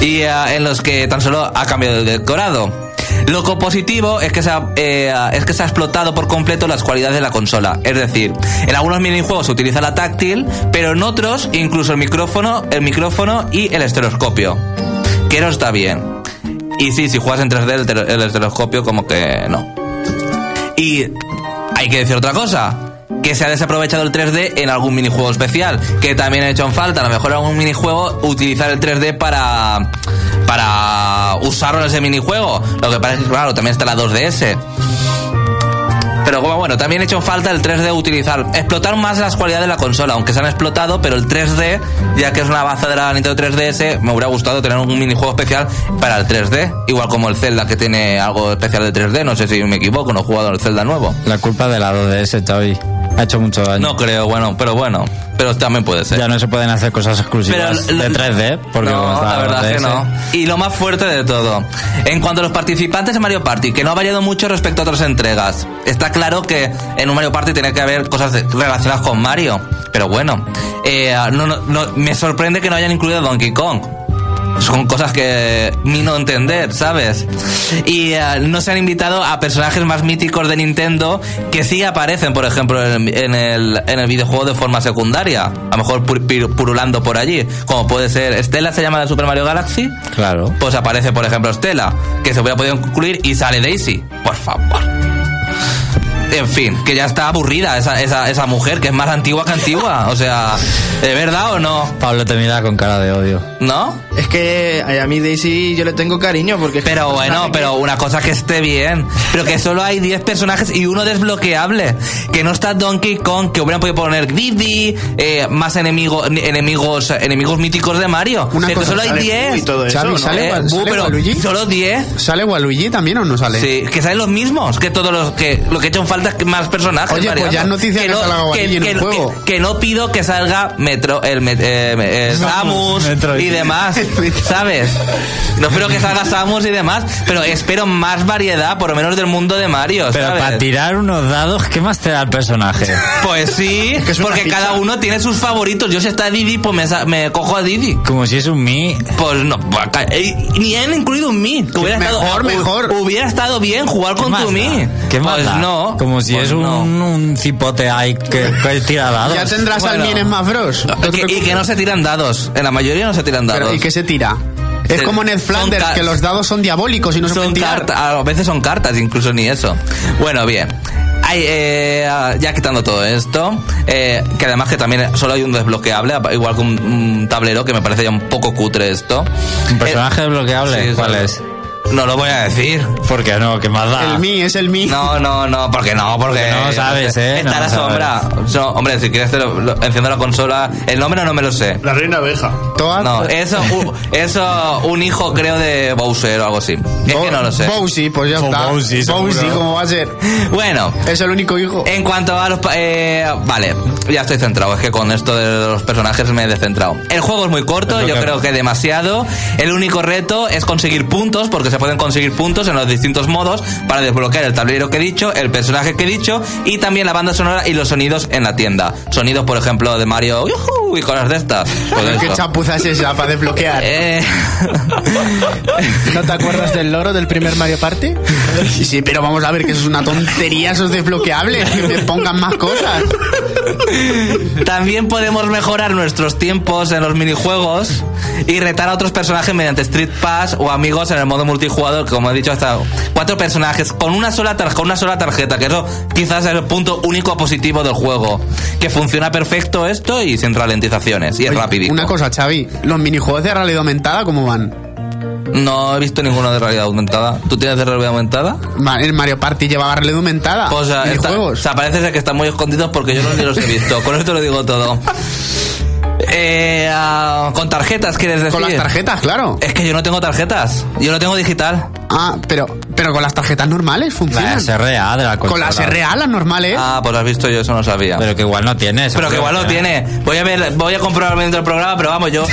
y eh, en los que tan solo ha cambiado el decorado. Lo positivo es que, se ha, eh, es que se ha explotado por completo las cualidades de la consola. Es decir, en algunos minijuegos se utiliza la táctil, pero en otros incluso el micrófono, el micrófono y el estereoscopio. Que no está bien. Y sí, si juegas en 3D el, tele- el estereoscopio como que no. Y hay que decir otra cosa. Que se ha desaprovechado el 3D en algún minijuego especial. Que también ha hecho en falta, a lo mejor en algún minijuego, utilizar el 3D para. para usarlo en ese minijuego. Lo que pasa es que, claro, también está la 2DS. Pero como bueno, también he hecho falta el 3D utilizar, explotar más las cualidades de la consola, aunque se han explotado, pero el 3D, ya que es una baza de la Nintendo 3DS, me hubiera gustado tener un minijuego especial para el 3D, igual como el Zelda que tiene algo especial de 3D, no sé si me equivoco, no he jugado el Zelda nuevo. La culpa de la 2DS, Xavi. Ha hecho mucho daño. No creo, bueno, pero bueno. Pero también puede ser. Ya no se pueden hacer cosas exclusivas Pero de lo- 3D, porque no, como la verdad que no. Y lo más fuerte de todo, en cuanto a los participantes de Mario Party, que no ha variado mucho respecto a otras entregas. Está claro que en un Mario Party tiene que haber cosas relacionadas con Mario, pero bueno, eh, no, no, no- me sorprende que no hayan incluido a Donkey Kong. Son cosas que ni no entender, ¿sabes? Y eh, no se han invitado a personajes más míticos de Nintendo que sí aparecen, por ejemplo, en, en el, en el videojuego de forma secundaria. A lo mejor pur- purulando por allí. Como puede ser Stella, se llama de Super Mario Galaxy. Claro. Pues aparece, por ejemplo, Stella, que se hubiera podido incluir y sale Daisy. Por favor. En fin, que ya está aburrida esa, esa, esa mujer, que es más antigua que antigua. O sea, ¿de verdad o no? Pablo te mira con cara de odio. ¿No? Es que a mí Daisy yo le tengo cariño porque... es que Pero es bueno, pero una cosa que esté bien. Pero que solo hay 10 personajes y uno desbloqueable. Que no está Donkey Kong, que hubieran podido poner Diddy, eh, más enemigos, enemigos, enemigos míticos de Mario. Una pero cosa, sale solo hay sale 10. y todo eso, Xavi, ¿no? ¿sale, Eh, sale pero Waluigi? solo 10. ¿Sale Waluigi también o no sale? Sí, que salen los mismos, que todos los que lo que he hecho falta más personajes. Oye, pues ya es noticia que salga Waluigi en que, un juego. que- que no pido que salga Metro, el eh, eh, Samus Metroid. y demás. ¿sabes? No espero que salga Samus y demás, pero espero más variedad, por lo menos del mundo de Mario. Pero ¿sabes? para tirar unos dados, ¿qué más te da el personaje? Pues sí, porque ficha. cada uno tiene sus favoritos. Yo si está Didi, pues me, cojo a Didi. Como si es un Mi. Pues no, pues, eh, ni han incluido un Mi. Que hubiera Mejor, estado, mejor. Hubiera estado bien jugar ¿Qué con tu da? Mi. ¿Qué más pues da? no. Como si Pues es un, no. un cipote ahí que, que tira dados. Ya tendrás Bueno. al Mii en Smash Bros. No te Que- y que no se tiran dados. En la mayoría no se tiran dados. Pero, ¿Y qué se tira? Es Se- como Ned son Flanders, que los dados son diabólicos y no se son pueden tirar. cartas, a veces son cartas, incluso ni eso. Bueno, bien. Hay, eh, ya quitando todo esto, eh, que además que también solo hay un desbloqueable, igual que un, un tablero, que me parece ya un poco cutre esto. ¿Un personaje desbloqueable? Sí, ¿Cuál es? No lo voy a decir. ¿Por qué no? ¿Qué más da? El Mii es el Mii. No, no, no, porque no, porque, Porque no sabes, ¿eh? Está No la sabes. sombra. So- hombre, si quieres te lo- lo- enciendo la consola. El nombre no me lo sé. La reina abeja. Toa- No, eso, u- eso, un hijo creo de Bowser o algo así. Es que no lo sé. Bowsy, pues ya O está. Bowsy, seguro. Bowsy, ¿cómo va a ser? Bueno, Es el único hijo. en cuanto a los... pa- eh, vale, ya estoy centrado. Es que con esto de los personajes me he descentrado. El juego es muy corto, Es yo que- creo que demasiado. El único reto es conseguir puntos, porque se pueden conseguir puntos en los distintos modos para desbloquear el tablero que he dicho, el personaje que he dicho y también la banda sonora y los sonidos en la tienda. Sonidos, por ejemplo, de Mario y cosas de estas. Pues ¿Qué chapuza es esa para desbloquear? Eh, ¿No te acuerdas del loro del primer Mario Party? Sí, sí, pero vamos a ver que eso es una tontería, esos desbloqueables, que me pongan más cosas. También podemos mejorar nuestros tiempos en los minijuegos y retar a otros personajes mediante Street Pass o amigos en el modo multijugador, que como he dicho, hasta cuatro personajes con una sola tarjeta, con una sola tarjeta, que eso quizás es el punto único positivo del juego, que funciona perfecto esto y sin ralentizaciones y es rapidito. Una cosa, Xavi, los minijuegos de realidad aumentada, ¿cómo van? No he visto ninguno de realidad aumentada. ¿Tú tienes de realidad aumentada? El Mario Party llevaba realidad aumentada. Pues ah, está- minijuegos. o sea, parece ser que están muy escondidos porque yo no ni los he visto. Con esto lo digo todo. Eh, ah, con tarjetas, ¿quieres decir? Con las tarjetas, claro. Es que yo no tengo tarjetas. Yo lo tengo digital. Ah, pero, pero con las tarjetas normales funcionan. SRA de la Con consola. las RA, las normales. Ah, pues has visto, yo eso no sabía. Pero que igual no tienes. Pero que igual no tiene. Voy a ver, voy a comprobar dentro del programa, pero vamos, yo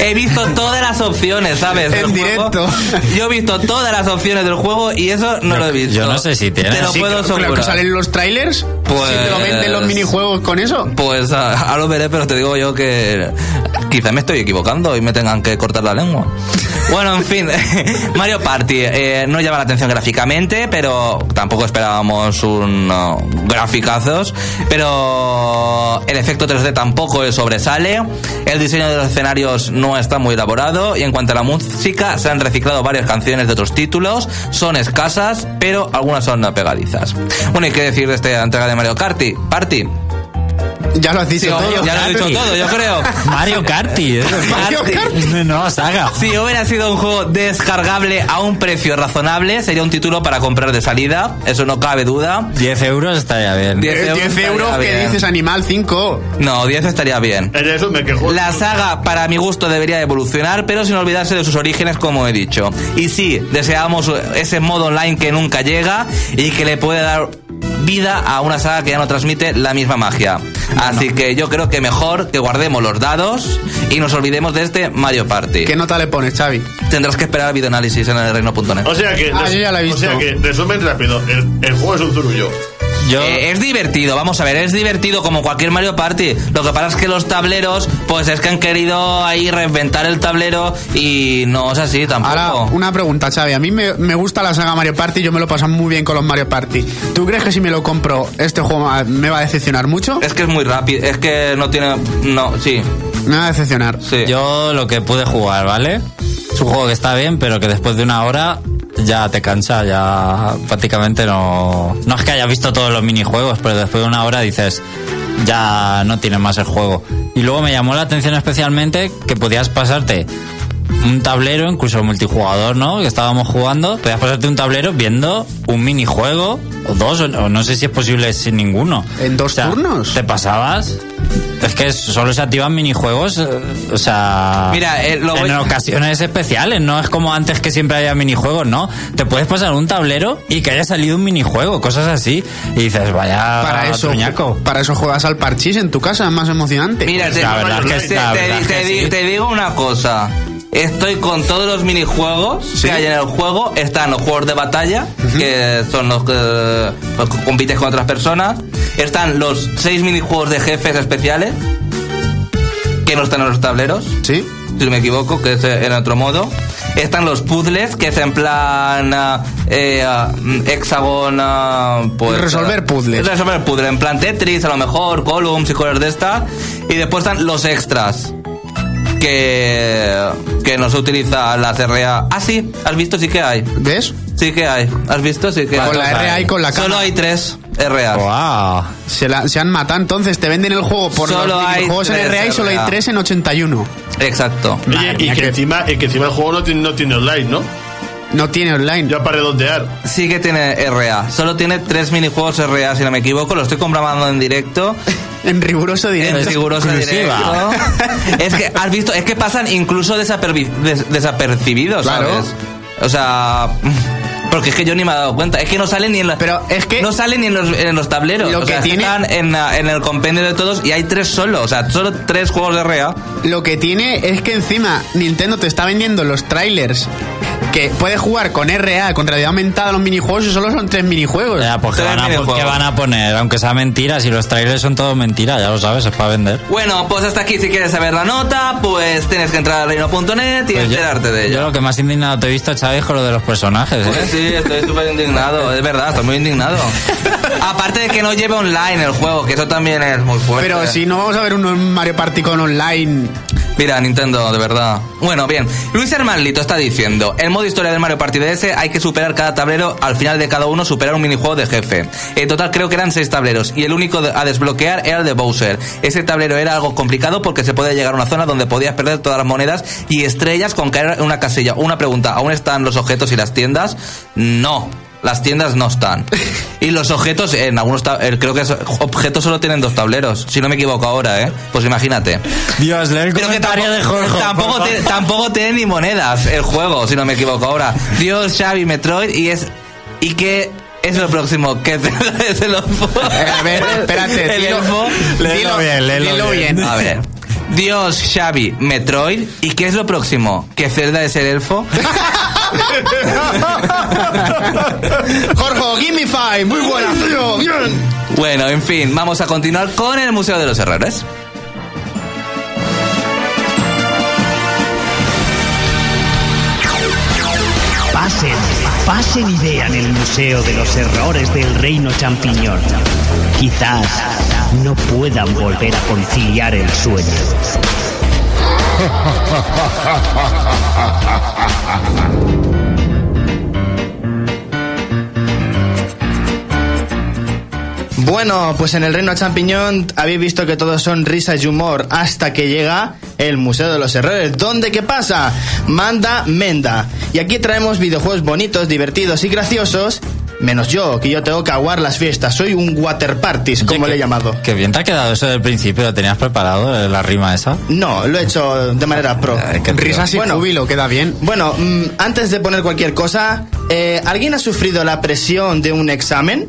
he visto todas las opciones, ¿sabes? En del juego. directo. Yo he visto todas las opciones del juego y eso no Yo- lo he visto. yo no sé si tiene. Te lo Sí, puedo claro, claro que asegurar. salen los trailers. Pues- Si te lo venden los minijuegos con eso. Pues ah, ahora lo veré, pero te digo yo que quizá me estoy equivocando y me tengan que cortar la lengua. Bueno, en fin, Mario Party eh, no llama la atención gráficamente, pero tampoco esperábamos un no, graficazos. Pero el efecto 3D tampoco sobresale. El diseño de los escenarios no está muy elaborado. Y en cuanto a la música, se han reciclado varias canciones de otros títulos. Son escasas, pero algunas son pegadizas. Bueno, ¿y qué decir de esta entrega de Mario Party? Party. Ya lo has dicho Sí, todo. ya lo he dicho todo, yo creo. Mario Karty. de- Mario Kart. No, saga. Si hubiera sido un juego descargable a un precio razonable, sería un título para comprar de salida, eso no cabe duda. 10 euros estaría bien. Diez Eh, 10 estaría euros que bien. dices Animal 5. No, 10 estaría bien. La saga, para mi gusto, debería evolucionar, pero sin olvidarse de sus orígenes, como he dicho. Y sí, deseamos ese modo online que nunca llega y que le puede dar vida a una saga que ya no transmite la misma magia. Así que yo creo que mejor que guardemos los dados y nos olvidemos de este Mario Party. ¿Qué nota le pones, Xavi? Tendrás que esperar al videoanálisis en el reino.net. O sea que, Ah, yo ya la he o sea que resumen rápido, el, el juego es un zurullo. Yo, Eh, es divertido, vamos a ver, es divertido como cualquier Mario Party. Lo que pasa es que los tableros, pues es que han querido ahí reinventar el tablero y no es así tampoco. Ahora, una pregunta, Xavi. A mí me, me gusta la saga Mario Party, yo me lo paso muy bien con los Mario Party. ¿Tú crees que si me lo compro, este juego me va a decepcionar mucho? Es que es muy rápido, es que no tiene... No, sí, Me va a decepcionar. sí. yo lo que pude jugar, ¿vale? Es un juego que está bien, pero que después de una hora ya te cansa, ya prácticamente no... No es que hayas visto todos los minijuegos, pero después de una hora dices, ya no tiene más el juego. Y luego me llamó la atención especialmente que podías pasarte un tablero, incluso multijugador, ¿no? Que estábamos jugando, podías pasarte un tablero viendo un minijuego o dos, o o no sé si es posible sin ninguno. ¿En dos turnos? ¿Te pasabas? Es que solo se activan minijuegos, eh, o sea, Mira, eh, lo voy- en ocasiones especiales, no es como antes que siempre había minijuegos, ¿no? Te puedes pasar un tablero y que haya salido un minijuego, cosas así, y dices, vaya Para eso, truñaco. para eso juegas al parchís en tu casa, es más emocionante. Mira, te digo una cosa. Estoy con todos los minijuegos que hay en el juego. Están los juegos de batalla, que son los que, los que compites con otras personas. Están los seis minijuegos de jefes especiales, que no están en los tableros, ¿Sí? si no me equivoco, que es en otro modo. Están los puzzles, que es en plan eh, ah, hexagon... ah, pues, Resolver ah, puzzles. Resolver puzzles, en plan Tetris, a lo mejor, Columns y cosas de estas. Y después están los extras. Que, que no se utiliza las RA. Ah, sí, has visto, sí que hay. ¿Ves? Sí que hay. ¿Has visto? Sí que hay. Con la RA y con la Solo cama. hay tres RA. Wow. Se, la- se han matado entonces, te venden el juego por Solo los hay juegos en tres RA y solo hay. 3 en 81. Exacto. Oye, y que- encima, y que encima el juego no tiene, no tiene online, ¿no? No tiene online. Ya para redondear. Sí que tiene RA. Solo tiene tres minijuegos RA, si no me equivoco. Lo estoy comprobando en directo. En riguroso En directo. riguroso exclusiva. directo. Es que, has visto, es que pasan incluso desapervi- des- desapercibidos, Claro. ¿sabes? O sea, porque es que yo ni me he dado cuenta. Es que no salen ni en la- Pero es que- no salen ni en los, en los tableros. Lo o que sea, tiene- están en, la- en el compendio de todos y hay tres solo. O sea, solo tres juegos de RA. Lo que tiene es que encima Nintendo te está vendiendo los trailers que puedes jugar con RA, con realidad aumentada los minijuegos y solo son tres minijuegos. Ya, pues ¿qué Tres van, a, minijuegos. qué van a poner? Aunque sea mentira, si los trailers son todo mentira, ya lo sabes, es para vender. Bueno, pues hasta aquí si quieres saber la nota, pues tienes que entrar a reino.net y Pues yo- enterarte de Yo lo que más indignado te he visto, Chávez, con lo de los personajes, Pues ¿eh? sí, estoy súper indignado, es verdad, estoy muy indignado. Aparte de que no lleve online el juego, que eso también es muy fuerte. Pero si no vamos a ver un Mario Party con online. Mira, Nintendo, de verdad. Bueno, bien. Luis Hermanlito está diciendo, en modo historia del Mario Party DS hay que superar cada tablero, al final de cada uno superar un minijuego de jefe. En total creo que eran seis tableros y el único a desbloquear era el de Bowser. Ese tablero era algo complicado porque se podía llegar a una zona donde podías perder todas las monedas y estrellas con caer en una casilla. Una pregunta, ¿aún están los objetos y las tiendas? No. Las tiendas no están. Y los objetos, en algunos eh, creo que es- objetos solo tienen dos tableros, si no me equivoco ahora, ¿eh? Pues imagínate. Dios, lee el Pero que comentario tampoco, de Jorge. tampoco, favor. tampoco tiene ni monedas el juego, si no me equivoco ahora. Dios, Xavi, Metroid y es y que es lo próximo que es el elfo. Eh, a ver, espérate, el dilo- elfo. Léelo bien, léelo bien. A ver. Dios, Xavi, Metroid y qué es lo próximo que Zelda es el elfo. Jorge, give me five. Muy buena, tío. Bien. Bueno, en fin, vamos a continuar con el Museo de los Errores. Pasen, pasen y vean el Museo de los Errores del Reino Champiñón. Quizás no puedan volver a conciliar el sueño. Bueno, pues en el Reino Champiñón habéis visto que todos son risas y humor hasta que llega el Museo de los Errores. ¿Dónde qué pasa? Manda Menda. Y aquí traemos videojuegos bonitos, divertidos y graciosos. Menos yo, que yo tengo que aguar las fiestas. Soy un water parties, como Oye, le he llamado. Qué bien te ha quedado eso del principio, ¿lo tenías preparado, eh, la rima esa? No, lo he hecho de manera pro. Ay. Risas y Bueno. júbilo, queda bien. Bueno, mm, antes de poner cualquier cosa, eh, ¿alguien ha sufrido la presión de un examen?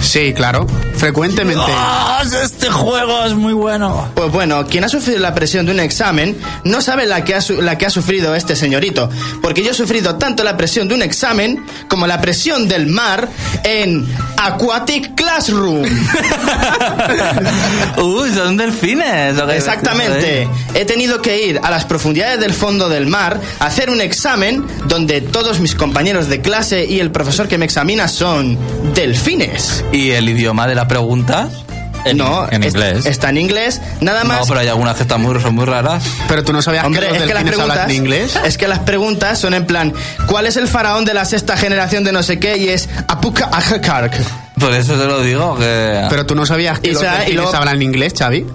Sí, claro. Frecuentemente. ¡Ah, este juego es muy bueno! Pues bueno, quien ha sufrido la presión de un examen no sabe la que, ha, la que ha sufrido este señorito. Porque yo he sufrido tanto la presión de un examen como la presión del mar en Aquatic Classroom. Uy, son delfines. Exactamente. He tenido que ir a las profundidades del fondo del mar a hacer un examen donde todos mis compañeros de clase y el profesor que me examina son delfines. ¿Y el idioma de la pregunta? En- no, en es- inglés. Está en inglés. Nada más. No, pero hay algunas que están muy, son muy raras. Pero tú no sabías Hombre, que los es que las preguntas. hablan en inglés. Es que las preguntas son en plan: ¿Cuál es el faraón de la sexta generación de no sé qué? Y es Apuka Ahakark. Por eso te lo digo, que... Pero tú no sabías que Y los sea- y delfines luego- hablan en inglés, Xavi.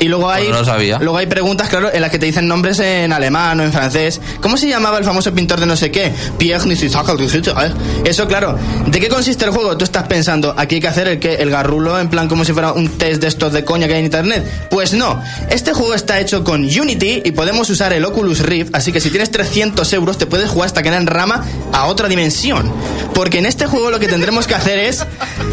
Y luego hay, Pues no lo sabía. luego hay preguntas, claro, en las que te dicen nombres en alemán o en francés. ¿Cómo se llamaba el famoso pintor de no sé qué? Pierre eh. Eso, claro. ¿De qué consiste el juego? Tú estás pensando, aquí hay que hacer el que el garrulo, en plan como si fuera un test de estos de coña que hay en internet. Pues no. Este juego está hecho con Unity y podemos usar el Oculus Rift, así que si tienes 300 euros te puedes jugar hasta que en rama a otra dimensión. Porque en este juego lo que tendremos que hacer es,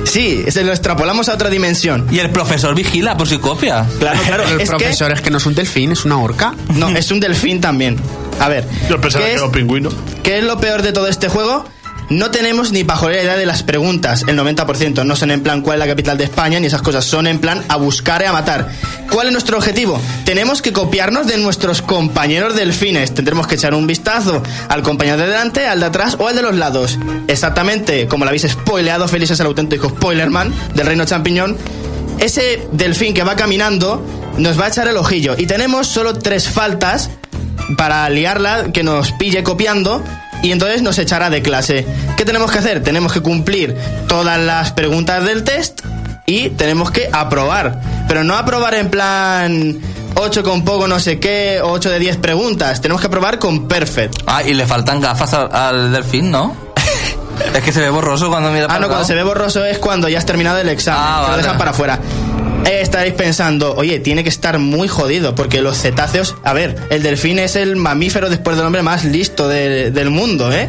sí, se lo extrapolamos a otra dimensión. Y el profesor vigila por si copia. Claro, claro. Pero el es que- profesor es que no es un delfín, es una orca. no, es un delfín también. A ver, Yo pensaba ¿qué que es, era un pingüino. qué es lo peor de todo este juego? No tenemos ni pajolera idea de las preguntas, el 90%. No son en plan cuál es la capital de España, ni esas cosas. Son en plan a buscar y a matar. ¿Cuál es nuestro objetivo? Tenemos que copiarnos de nuestros compañeros delfines. Tendremos que echar un vistazo al compañero de delante, al de atrás o al de los lados. Exactamente como lo habéis spoileado, Feliz es el auténtico spoilerman del Reino Champiñón. Ese delfín que va caminando nos va a echar el ojillo. Y tenemos solo tres faltas para liarla, que nos pille copiando y entonces nos echará de clase. ¿Qué tenemos que hacer? Tenemos que cumplir todas las preguntas del test y tenemos que aprobar. Pero no aprobar en plan 8 con poco no sé qué, o 8 de 10 preguntas. Tenemos que aprobar con perfect. Ah, y le faltan gafas al, al delfín, ¿no? es que se ve borroso cuando mira Ah, para no, el cuando se ve borroso es cuando ya has terminado el examen. Ah, lo para afuera. Eh, estaréis pensando, oye, tiene que estar muy jodido, porque los cetáceos. A ver, el delfín es el mamífero después del hombre más listo de- del mundo, ¿eh?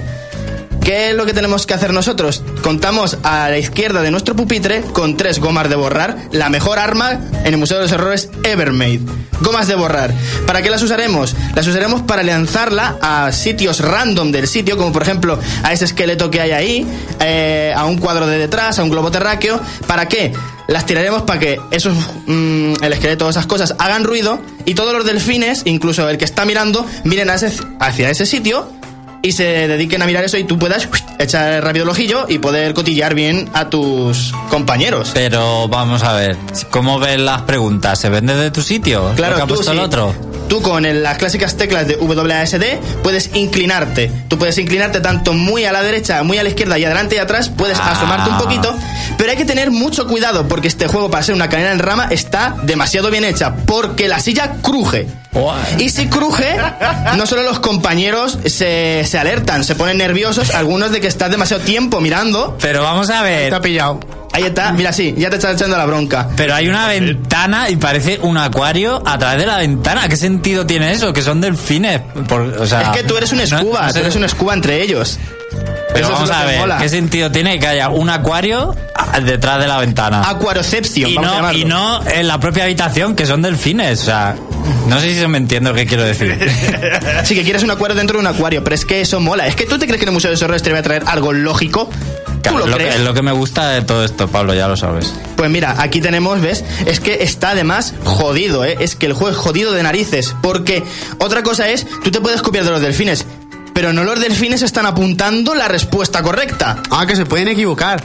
¿Qué es lo que tenemos que hacer nosotros? Contamos a la izquierda de nuestro pupitre con tres gomas de borrar, la mejor arma en el Museo de los Errores ever made. Gomas de borrar. ¿Para qué las usaremos? Las usaremos para lanzarla a sitios random del sitio, como por ejemplo a ese esqueleto que hay ahí, eh, a un cuadro de detrás, a un globo terráqueo. ¿Para qué? Las tiraremos para que esos, mm, el esqueleto, esas cosas hagan ruido y todos los delfines, incluso el que está mirando, miren hacia ese sitio y se dediquen a mirar eso y tú puedas echar rápido el ojillo y poder cotillear bien a tus compañeros. Pero vamos a ver, ¿cómo ven las preguntas? ¿Se ven desde tu sitio? Claro, ¿Lo que ha tú, puesto el sí. otro? Tú con el- las clásicas teclas de WASD puedes inclinarte. Tú puedes inclinarte tanto muy a la derecha, muy a la izquierda y adelante y atrás. Puedes Ah. asomarte un poquito. Pero hay que tener mucho cuidado porque este juego, para ser una cadena en rama, está demasiado bien hecha. Porque la silla cruje. Y si cruje, no solo los compañeros se, se alertan, se ponen nerviosos, algunos de que estás demasiado tiempo mirando. Pero vamos a ver. Ha pillado. Ahí está, mira, sí, ya te está echando la bronca. Pero hay una ventana y parece un acuario a través de la ventana. ¿Qué sentido tiene eso? Que son delfines. Por- o sea, Es que tú eres un no- escuba, no sé- tú eres un escuba entre ellos. Pero Eso es vamos a ver, mola. ¿qué sentido tiene que haya un acuario detrás de la ventana? Aquaroception, y, vamos a no, llamarlo. y no en la propia habitación, que son delfines. O sea, no sé si se me entiende lo que quiero decir. Sí, que quieres un acuario dentro de un acuario, pero es que eso mola. Es que tú te crees que en el Museo de los Horrores te va a traer algo lógico. ¿Tú crees? lo que me gusta de todo esto, Pablo, ya lo sabes. Pues mira, aquí tenemos, ¿ves? Es que está además jodido, ¿eh? Es que el juego es jodido de narices. Porque otra cosa es, tú te puedes copiar de los delfines, pero no los delfines están apuntando la respuesta correcta. Ah, que se pueden equivocar.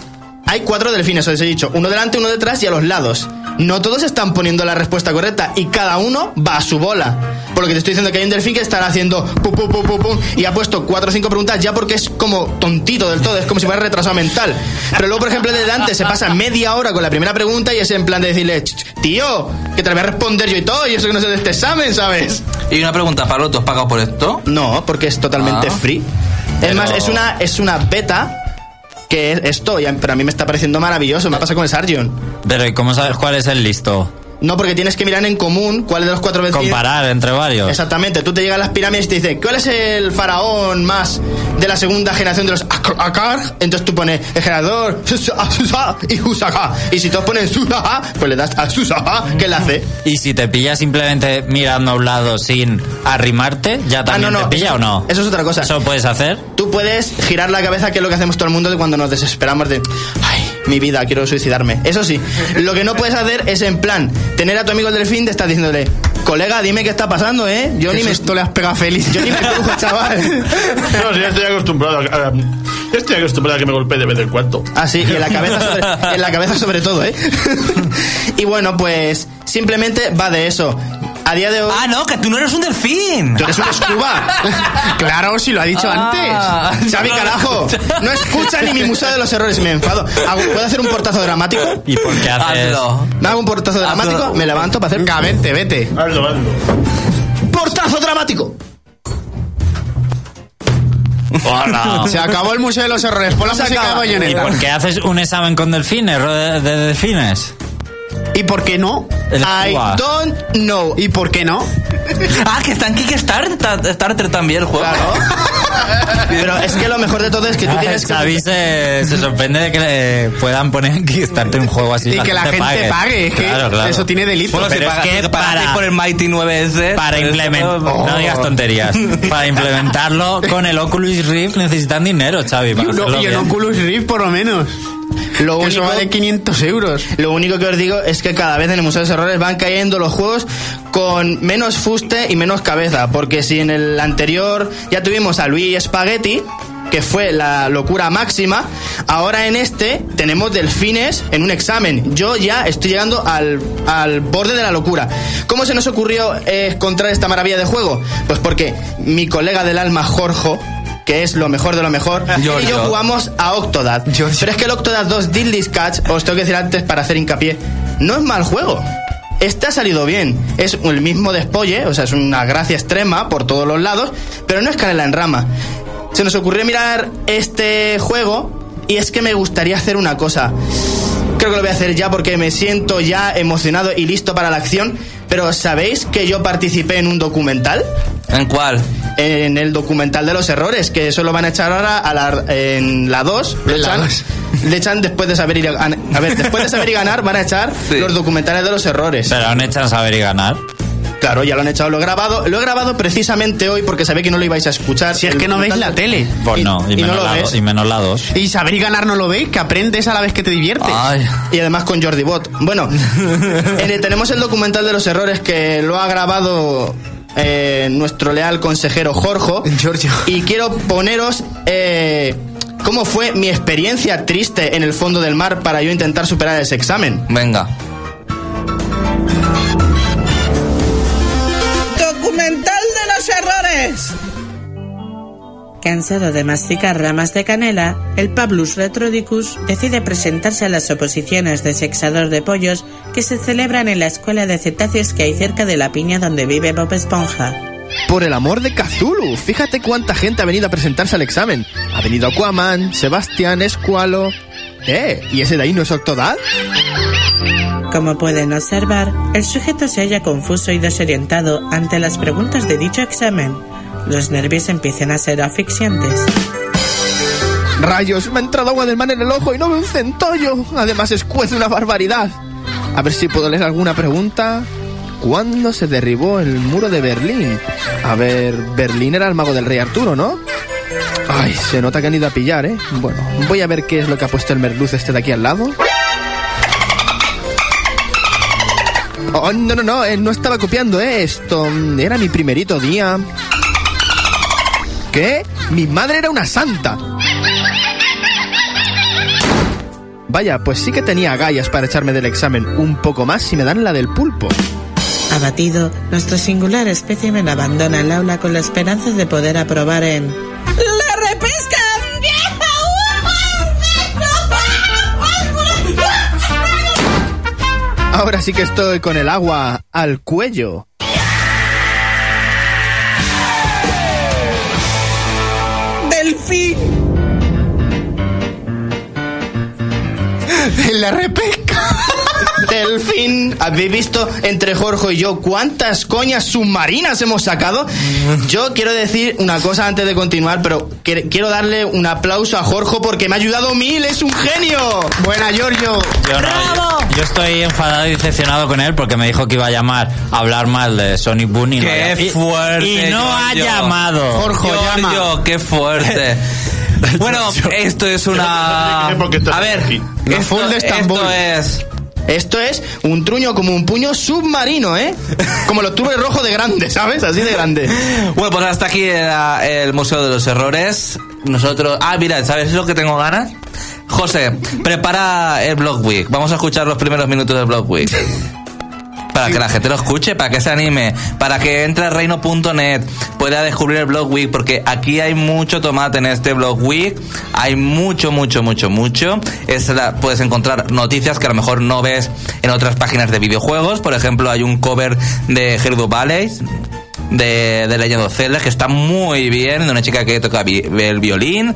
Hay cuatro delfines, os he dicho, uno delante, uno detrás y a los lados. No todos están poniendo la respuesta correcta y cada uno va a su bola. Por lo que te estoy diciendo que hay un delfín que estará haciendo pum, pum, pum, pum, pum, y ha puesto cuatro o cinco preguntas ya porque es como tontito del todo, es como si fuera retrasado mental. Pero luego, por ejemplo, el de delante se pasa media hora con la primera pregunta y es en plan de decirle, "Ch, ch, tío, que te la voy a responder yo y todo, y eso que no sé de este examen, ¿sabes? Y una pregunta, Pablo, ¿tú has pagado por esto? No, porque es totalmente Ah. free. Es Pero- más, es una, es una beta que es esto, pero a mí me está pareciendo maravilloso. Me pasa con el Sargent. Pero ¿y cómo sabes cuál es el listo? No, porque tienes que mirar en común cuál de los cuatro vecinos. Comparar entre varios. Exactamente, tú te llegas a las pirámides y te dice, ¿cuál es el faraón más de la segunda generación de los Ak- Akar? Entonces tú pones el generador y Husaka. Y si todos ponen Susa, pues le das a Susa, que le hace. Y si te pilla simplemente mirando a un lado sin arrimarte, ¿ya también te pilla eso, o no? Eso es otra cosa. ¿Eso puedes hacer? Tú puedes girar la cabeza, que es lo que hacemos todo el mundo de cuando nos desesperamos de, ay, mi vida, quiero suicidarme. Eso sí, lo que no puedes hacer es en plan, tener a tu amigo el delfín de estar diciéndole, colega, dime qué está pasando, ¿eh? Yo ni me... Esto le has pegado a Félix. Yo ni me cojo, chaval. No, si ya estoy acostumbrado a, a- ya estoy acostumbrado a que me golpee de vez en cuando. Ah, sí, y en la cabeza sobre, en la cabeza sobre todo, ¿eh? y bueno, pues simplemente va de eso. A día de hoy... Ah, no, que tú no eres un delfín. Tú eres un escuba. claro, si lo ha dicho Ah. antes. Xavi, carajo, no escucha ni mi museo de los errores, me enfado. Hago- ¿Puedo hacer un portazo dramático? ¿Y por qué haces? Hazlo. Me hago un portazo dramático, me levanto para hacer... Venga, vete, vete. Hazlo, hazlo. ¡Portazo dramático! Hola. Se acabó el Museo de los Errores. Pon la Se música de acaba. ¿Y Bayonetta. por qué haces un examen con delfines, de delfines? ¿Y por qué no? El I don't know. ¿Y por qué no? Ah, que está en Kickstarter Starter también el juego. Claro. Pero es que lo mejor de todo es que tú tienes que... Xavi se, se sorprende de que le puedan poner en Kickstarter un juego así. Y que la gente pague. Es que Claro, claro. eso tiene delito. Bueno, Pero si es que para- por el Mighty 9S. Para pues, implementar, oh. no digas tonterías, para implementarlo con el Oculus Rift necesitan dinero, Xavi, para Y un- bien. Oculus Rift por lo menos. Lo Que único, eso vale 500 euros. lo único que os digo es que cada vez en el Museo de los Errores van cayendo los juegos con menos fuste y menos cabeza. Porque si en el anterior ya tuvimos a Luigi Spaghetti, que fue la locura máxima, ahora en este tenemos delfines en un examen. Yo ya estoy llegando al, al borde de la locura. ¿Cómo se nos ocurrió eh, encontrar esta maravilla de juego? Pues porque mi colega del alma, Jorge, que es lo mejor de lo mejor, y yo Giorgio. jugamos a Octodad. Pero es que el Octodad 2 Dillis Catch, os tengo que decir antes para hacer hincapié, no es mal juego. Este ha salido bien. Es el mismo despolle, o sea, es una gracia extrema por todos los lados, pero no es canela en rama. Se nos ocurrió mirar este juego y es que me gustaría hacer una cosa. Creo que lo voy a hacer ya porque me siento ya emocionado y listo para la acción. Pero ¿sabéis que yo participé en un documental? ¿En cuál? En el documental de los errores, que eso lo van a echar ahora a la, en la 2. Lo echan, dos. le echan después de saber ir a, a ver, después de saber y ganar van a echar Sí. los documentales de los errores. Pero aún echan saber y ganar. Claro, ya lo han echado, lo he grabado. Lo he grabado precisamente hoy porque sabía que no lo ibais a escuchar. Si es que no veis la tele. Pues Y- no, y, y no menos lo la, y menos la 2. Y saber y ganar no lo veis, que aprendes a la vez que te diviertes. Ay. Y además con Jordi Bot. Bueno, en el- tenemos el documental de los errores que lo ha grabado eh, nuestro leal consejero Jorge. Giorgio. Y quiero poneros eh, cómo fue mi experiencia triste en el fondo del mar para yo intentar superar ese examen. Venga. Documental de los errores. Cansado de masticar ramas de canela, el Pablus Retrodicus decide presentarse a las oposiciones de sexador de pollos que se celebran en la escuela de cetáceos que hay cerca de la piña donde vive Bob Esponja. Por el amor de Cthulhu, fíjate cuánta gente ha venido a presentarse al examen. Ha venido Aquaman, Sebastián, Escualo. ¿Eh? ¿Y ese de ahí no es Octodad? Como pueden observar, el sujeto se halla confuso y desorientado ante las preguntas de dicho examen. Los nervios empiezan a ser asfixiantes. Rayos, me ha entrado agua del mar en el ojo y no veo un centollo. Además escuece una barbaridad. A ver si puedo leer alguna pregunta. ¿Cuándo se derribó el muro de Berlín? A ver, Berlín era el mago del rey Arturo, ¿no? Ay, se nota que han ido a pillar, ¿eh? Bueno, voy a ver qué es lo que ha puesto el merluz este de aquí al lado. Oh, no, no, no, no estaba copiando esto. Era mi primerito día. ¿Qué? Mi madre era una santa. Vaya, pues sí que tenía agallas para echarme del examen. Un poco más si me dan la del pulpo. Abatido, nuestro singular espécimen abandona el aula con la esperanza de poder aprobar en... ¡La repesca! Ahora sí que estoy con el agua al cuello. En la repesca. Delfín, ¿habéis visto entre Jorge y yo cuántas coñas submarinas hemos sacado? Yo quiero decir una cosa antes de continuar, pero que- quiero darle un aplauso a Jorge porque me ha ayudado mil, es un genio. Buena, Giorgio. Yo, no, yo, yo estoy enfadado y decepcionado con él porque me dijo que iba a llamar a hablar mal de Sonic Boom y no, ¡Qué ha- y- fuerte, y no ha llamado. Jorge, llama. Giorgio, qué fuerte. Bueno, esto es una. ¿Por qué estás A ver, esto, full de Estambul. esto es. Esto es un truño como un puño submarino, ¿eh? Como los tubos rojos de grande, ¿sabes? Así de grande. Bueno, pues hasta aquí era el Museo de los Errores. Nosotros. Ah, mira, ¿sabes lo que tengo ganas? José, prepara el Blog Week. Vamos a escuchar los primeros minutos del Blog Week. Para que la gente lo escuche, para que se anime, para que entre a reino.net, pueda descubrir el Blog Week, porque aquí hay mucho tomate en este Blog Week, hay mucho, mucho, mucho, mucho. Es puedes encontrar noticias que a lo mejor no ves en otras páginas de videojuegos, por ejemplo, hay un cover de Gerudo Valleys, de, de Legend of que está muy bien, de una chica que toca el violín.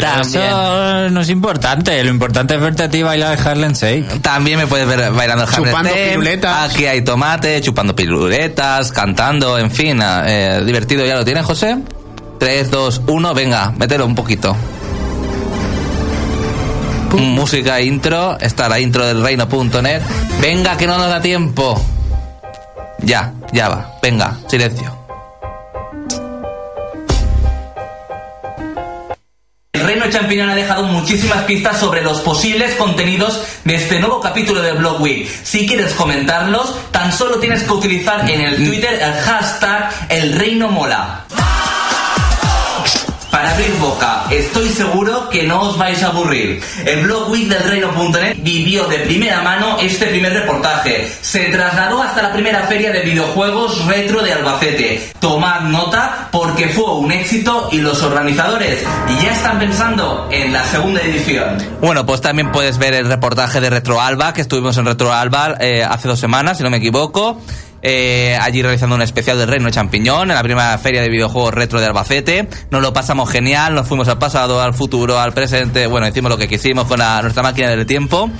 Pero También. eso no es importante. Lo importante es verte a ti bailar el Harlem Shake. También me puedes ver bailando el Harlem Chupando Shake. piruletas. Aquí hay tomate, chupando piruletas, cantando, en fin. eh, divertido, ¿ya lo tienes, José? 3, 2, 1, venga, mételo un poquito. Música intro, está la intro del reino.net. Venga, que no nos da tiempo. Ya, ya va. Venga, silencio. El Reino Champiñón ha dejado muchísimas pistas sobre los posibles contenidos de este nuevo capítulo de Blog Week. Si quieres comentarlos, tan solo tienes que utilizar en el Twitter el hashtag El Reino Mola. Para abrir boca, estoy seguro que no os vais a aburrir. El blog week del reino.net vivió de primera mano este primer reportaje. Se trasladó hasta la primera feria de videojuegos retro de Albacete. Tomad nota porque fue un éxito y los organizadores ya están pensando en la segunda edición. Bueno, pues también puedes ver el reportaje de Retro Alba, que estuvimos en Retro Alba eh, hace dos semanas, si no me equivoco. Eh, allí realizando un especial del Reino Champiñón en la primera feria de videojuegos retro de Albacete. Nos lo pasamos genial, nos fuimos al pasado, al futuro, al presente. Bueno, hicimos lo que quisimos con la- nuestra máquina del tiempo.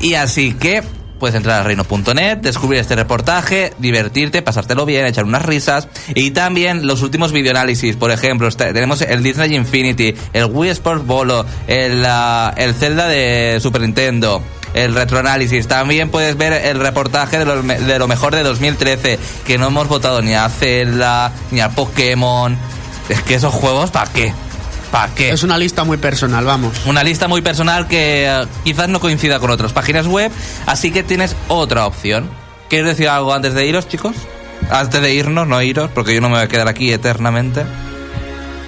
Y así que puedes entrar a reino.net, descubrir este reportaje, divertirte, pasártelo bien, echar unas risas. Y también los últimos videoanálisis, por ejemplo, tenemos el Disney Infinity, el Wii Sports Bolo, el, ah, el Zelda de Super Nintendo. El retroanálisis. También puedes ver el reportaje de lo, de lo mejor de 2013, que no hemos votado ni a Zelda, ni a Pokémon. Es que esos juegos, ¿para qué? ¿Para qué? Es una lista muy personal, vamos. Una lista muy personal que eh, quizás no coincida con otras páginas web, así que tienes otra opción. ¿Quieres decir algo antes de iros, chicos? Antes de irnos, no iros, porque yo no me voy a quedar aquí eternamente.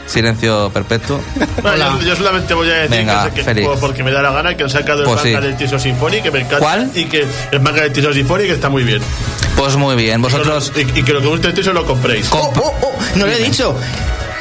Silencio perpetuo. Bueno, yo, yo solamente voy a decir Venga, que, que- porque me da la gana que han sacado el Pues manga sí. del Tiso Symphony que me encanta ¿Cuál? y que el manga del Tiso Symphony que está muy bien Pues muy bien, vosotros... y, y que lo que guste el Tiso lo compréis Oh, oh, oh, no lo he dicho.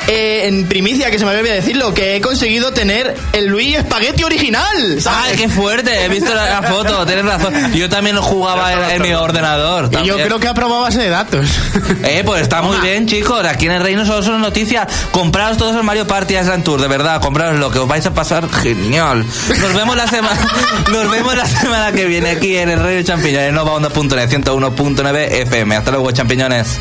Eh, en primicia, que se me había olvidado decirlo, que he conseguido tener el Luis Espagueti original. ¿sabes? ¡Ay, qué fuerte! He visto la, la foto, tienes razón. Yo también lo jugaba en, en mi ordenador. Y yo creo que ha probado base de datos. Eh, pues está muy bien, chicos. Aquí en el Reino solo son noticias. Compraos todos el Mario Party Island Tour, de verdad. Compraos lo que os vais a pasar genial. Nos vemos la semana, nos vemos la semana que viene aquí en el Reino Champiñón en Nova Onda.net 101.9 FM. Hasta luego, champiñones.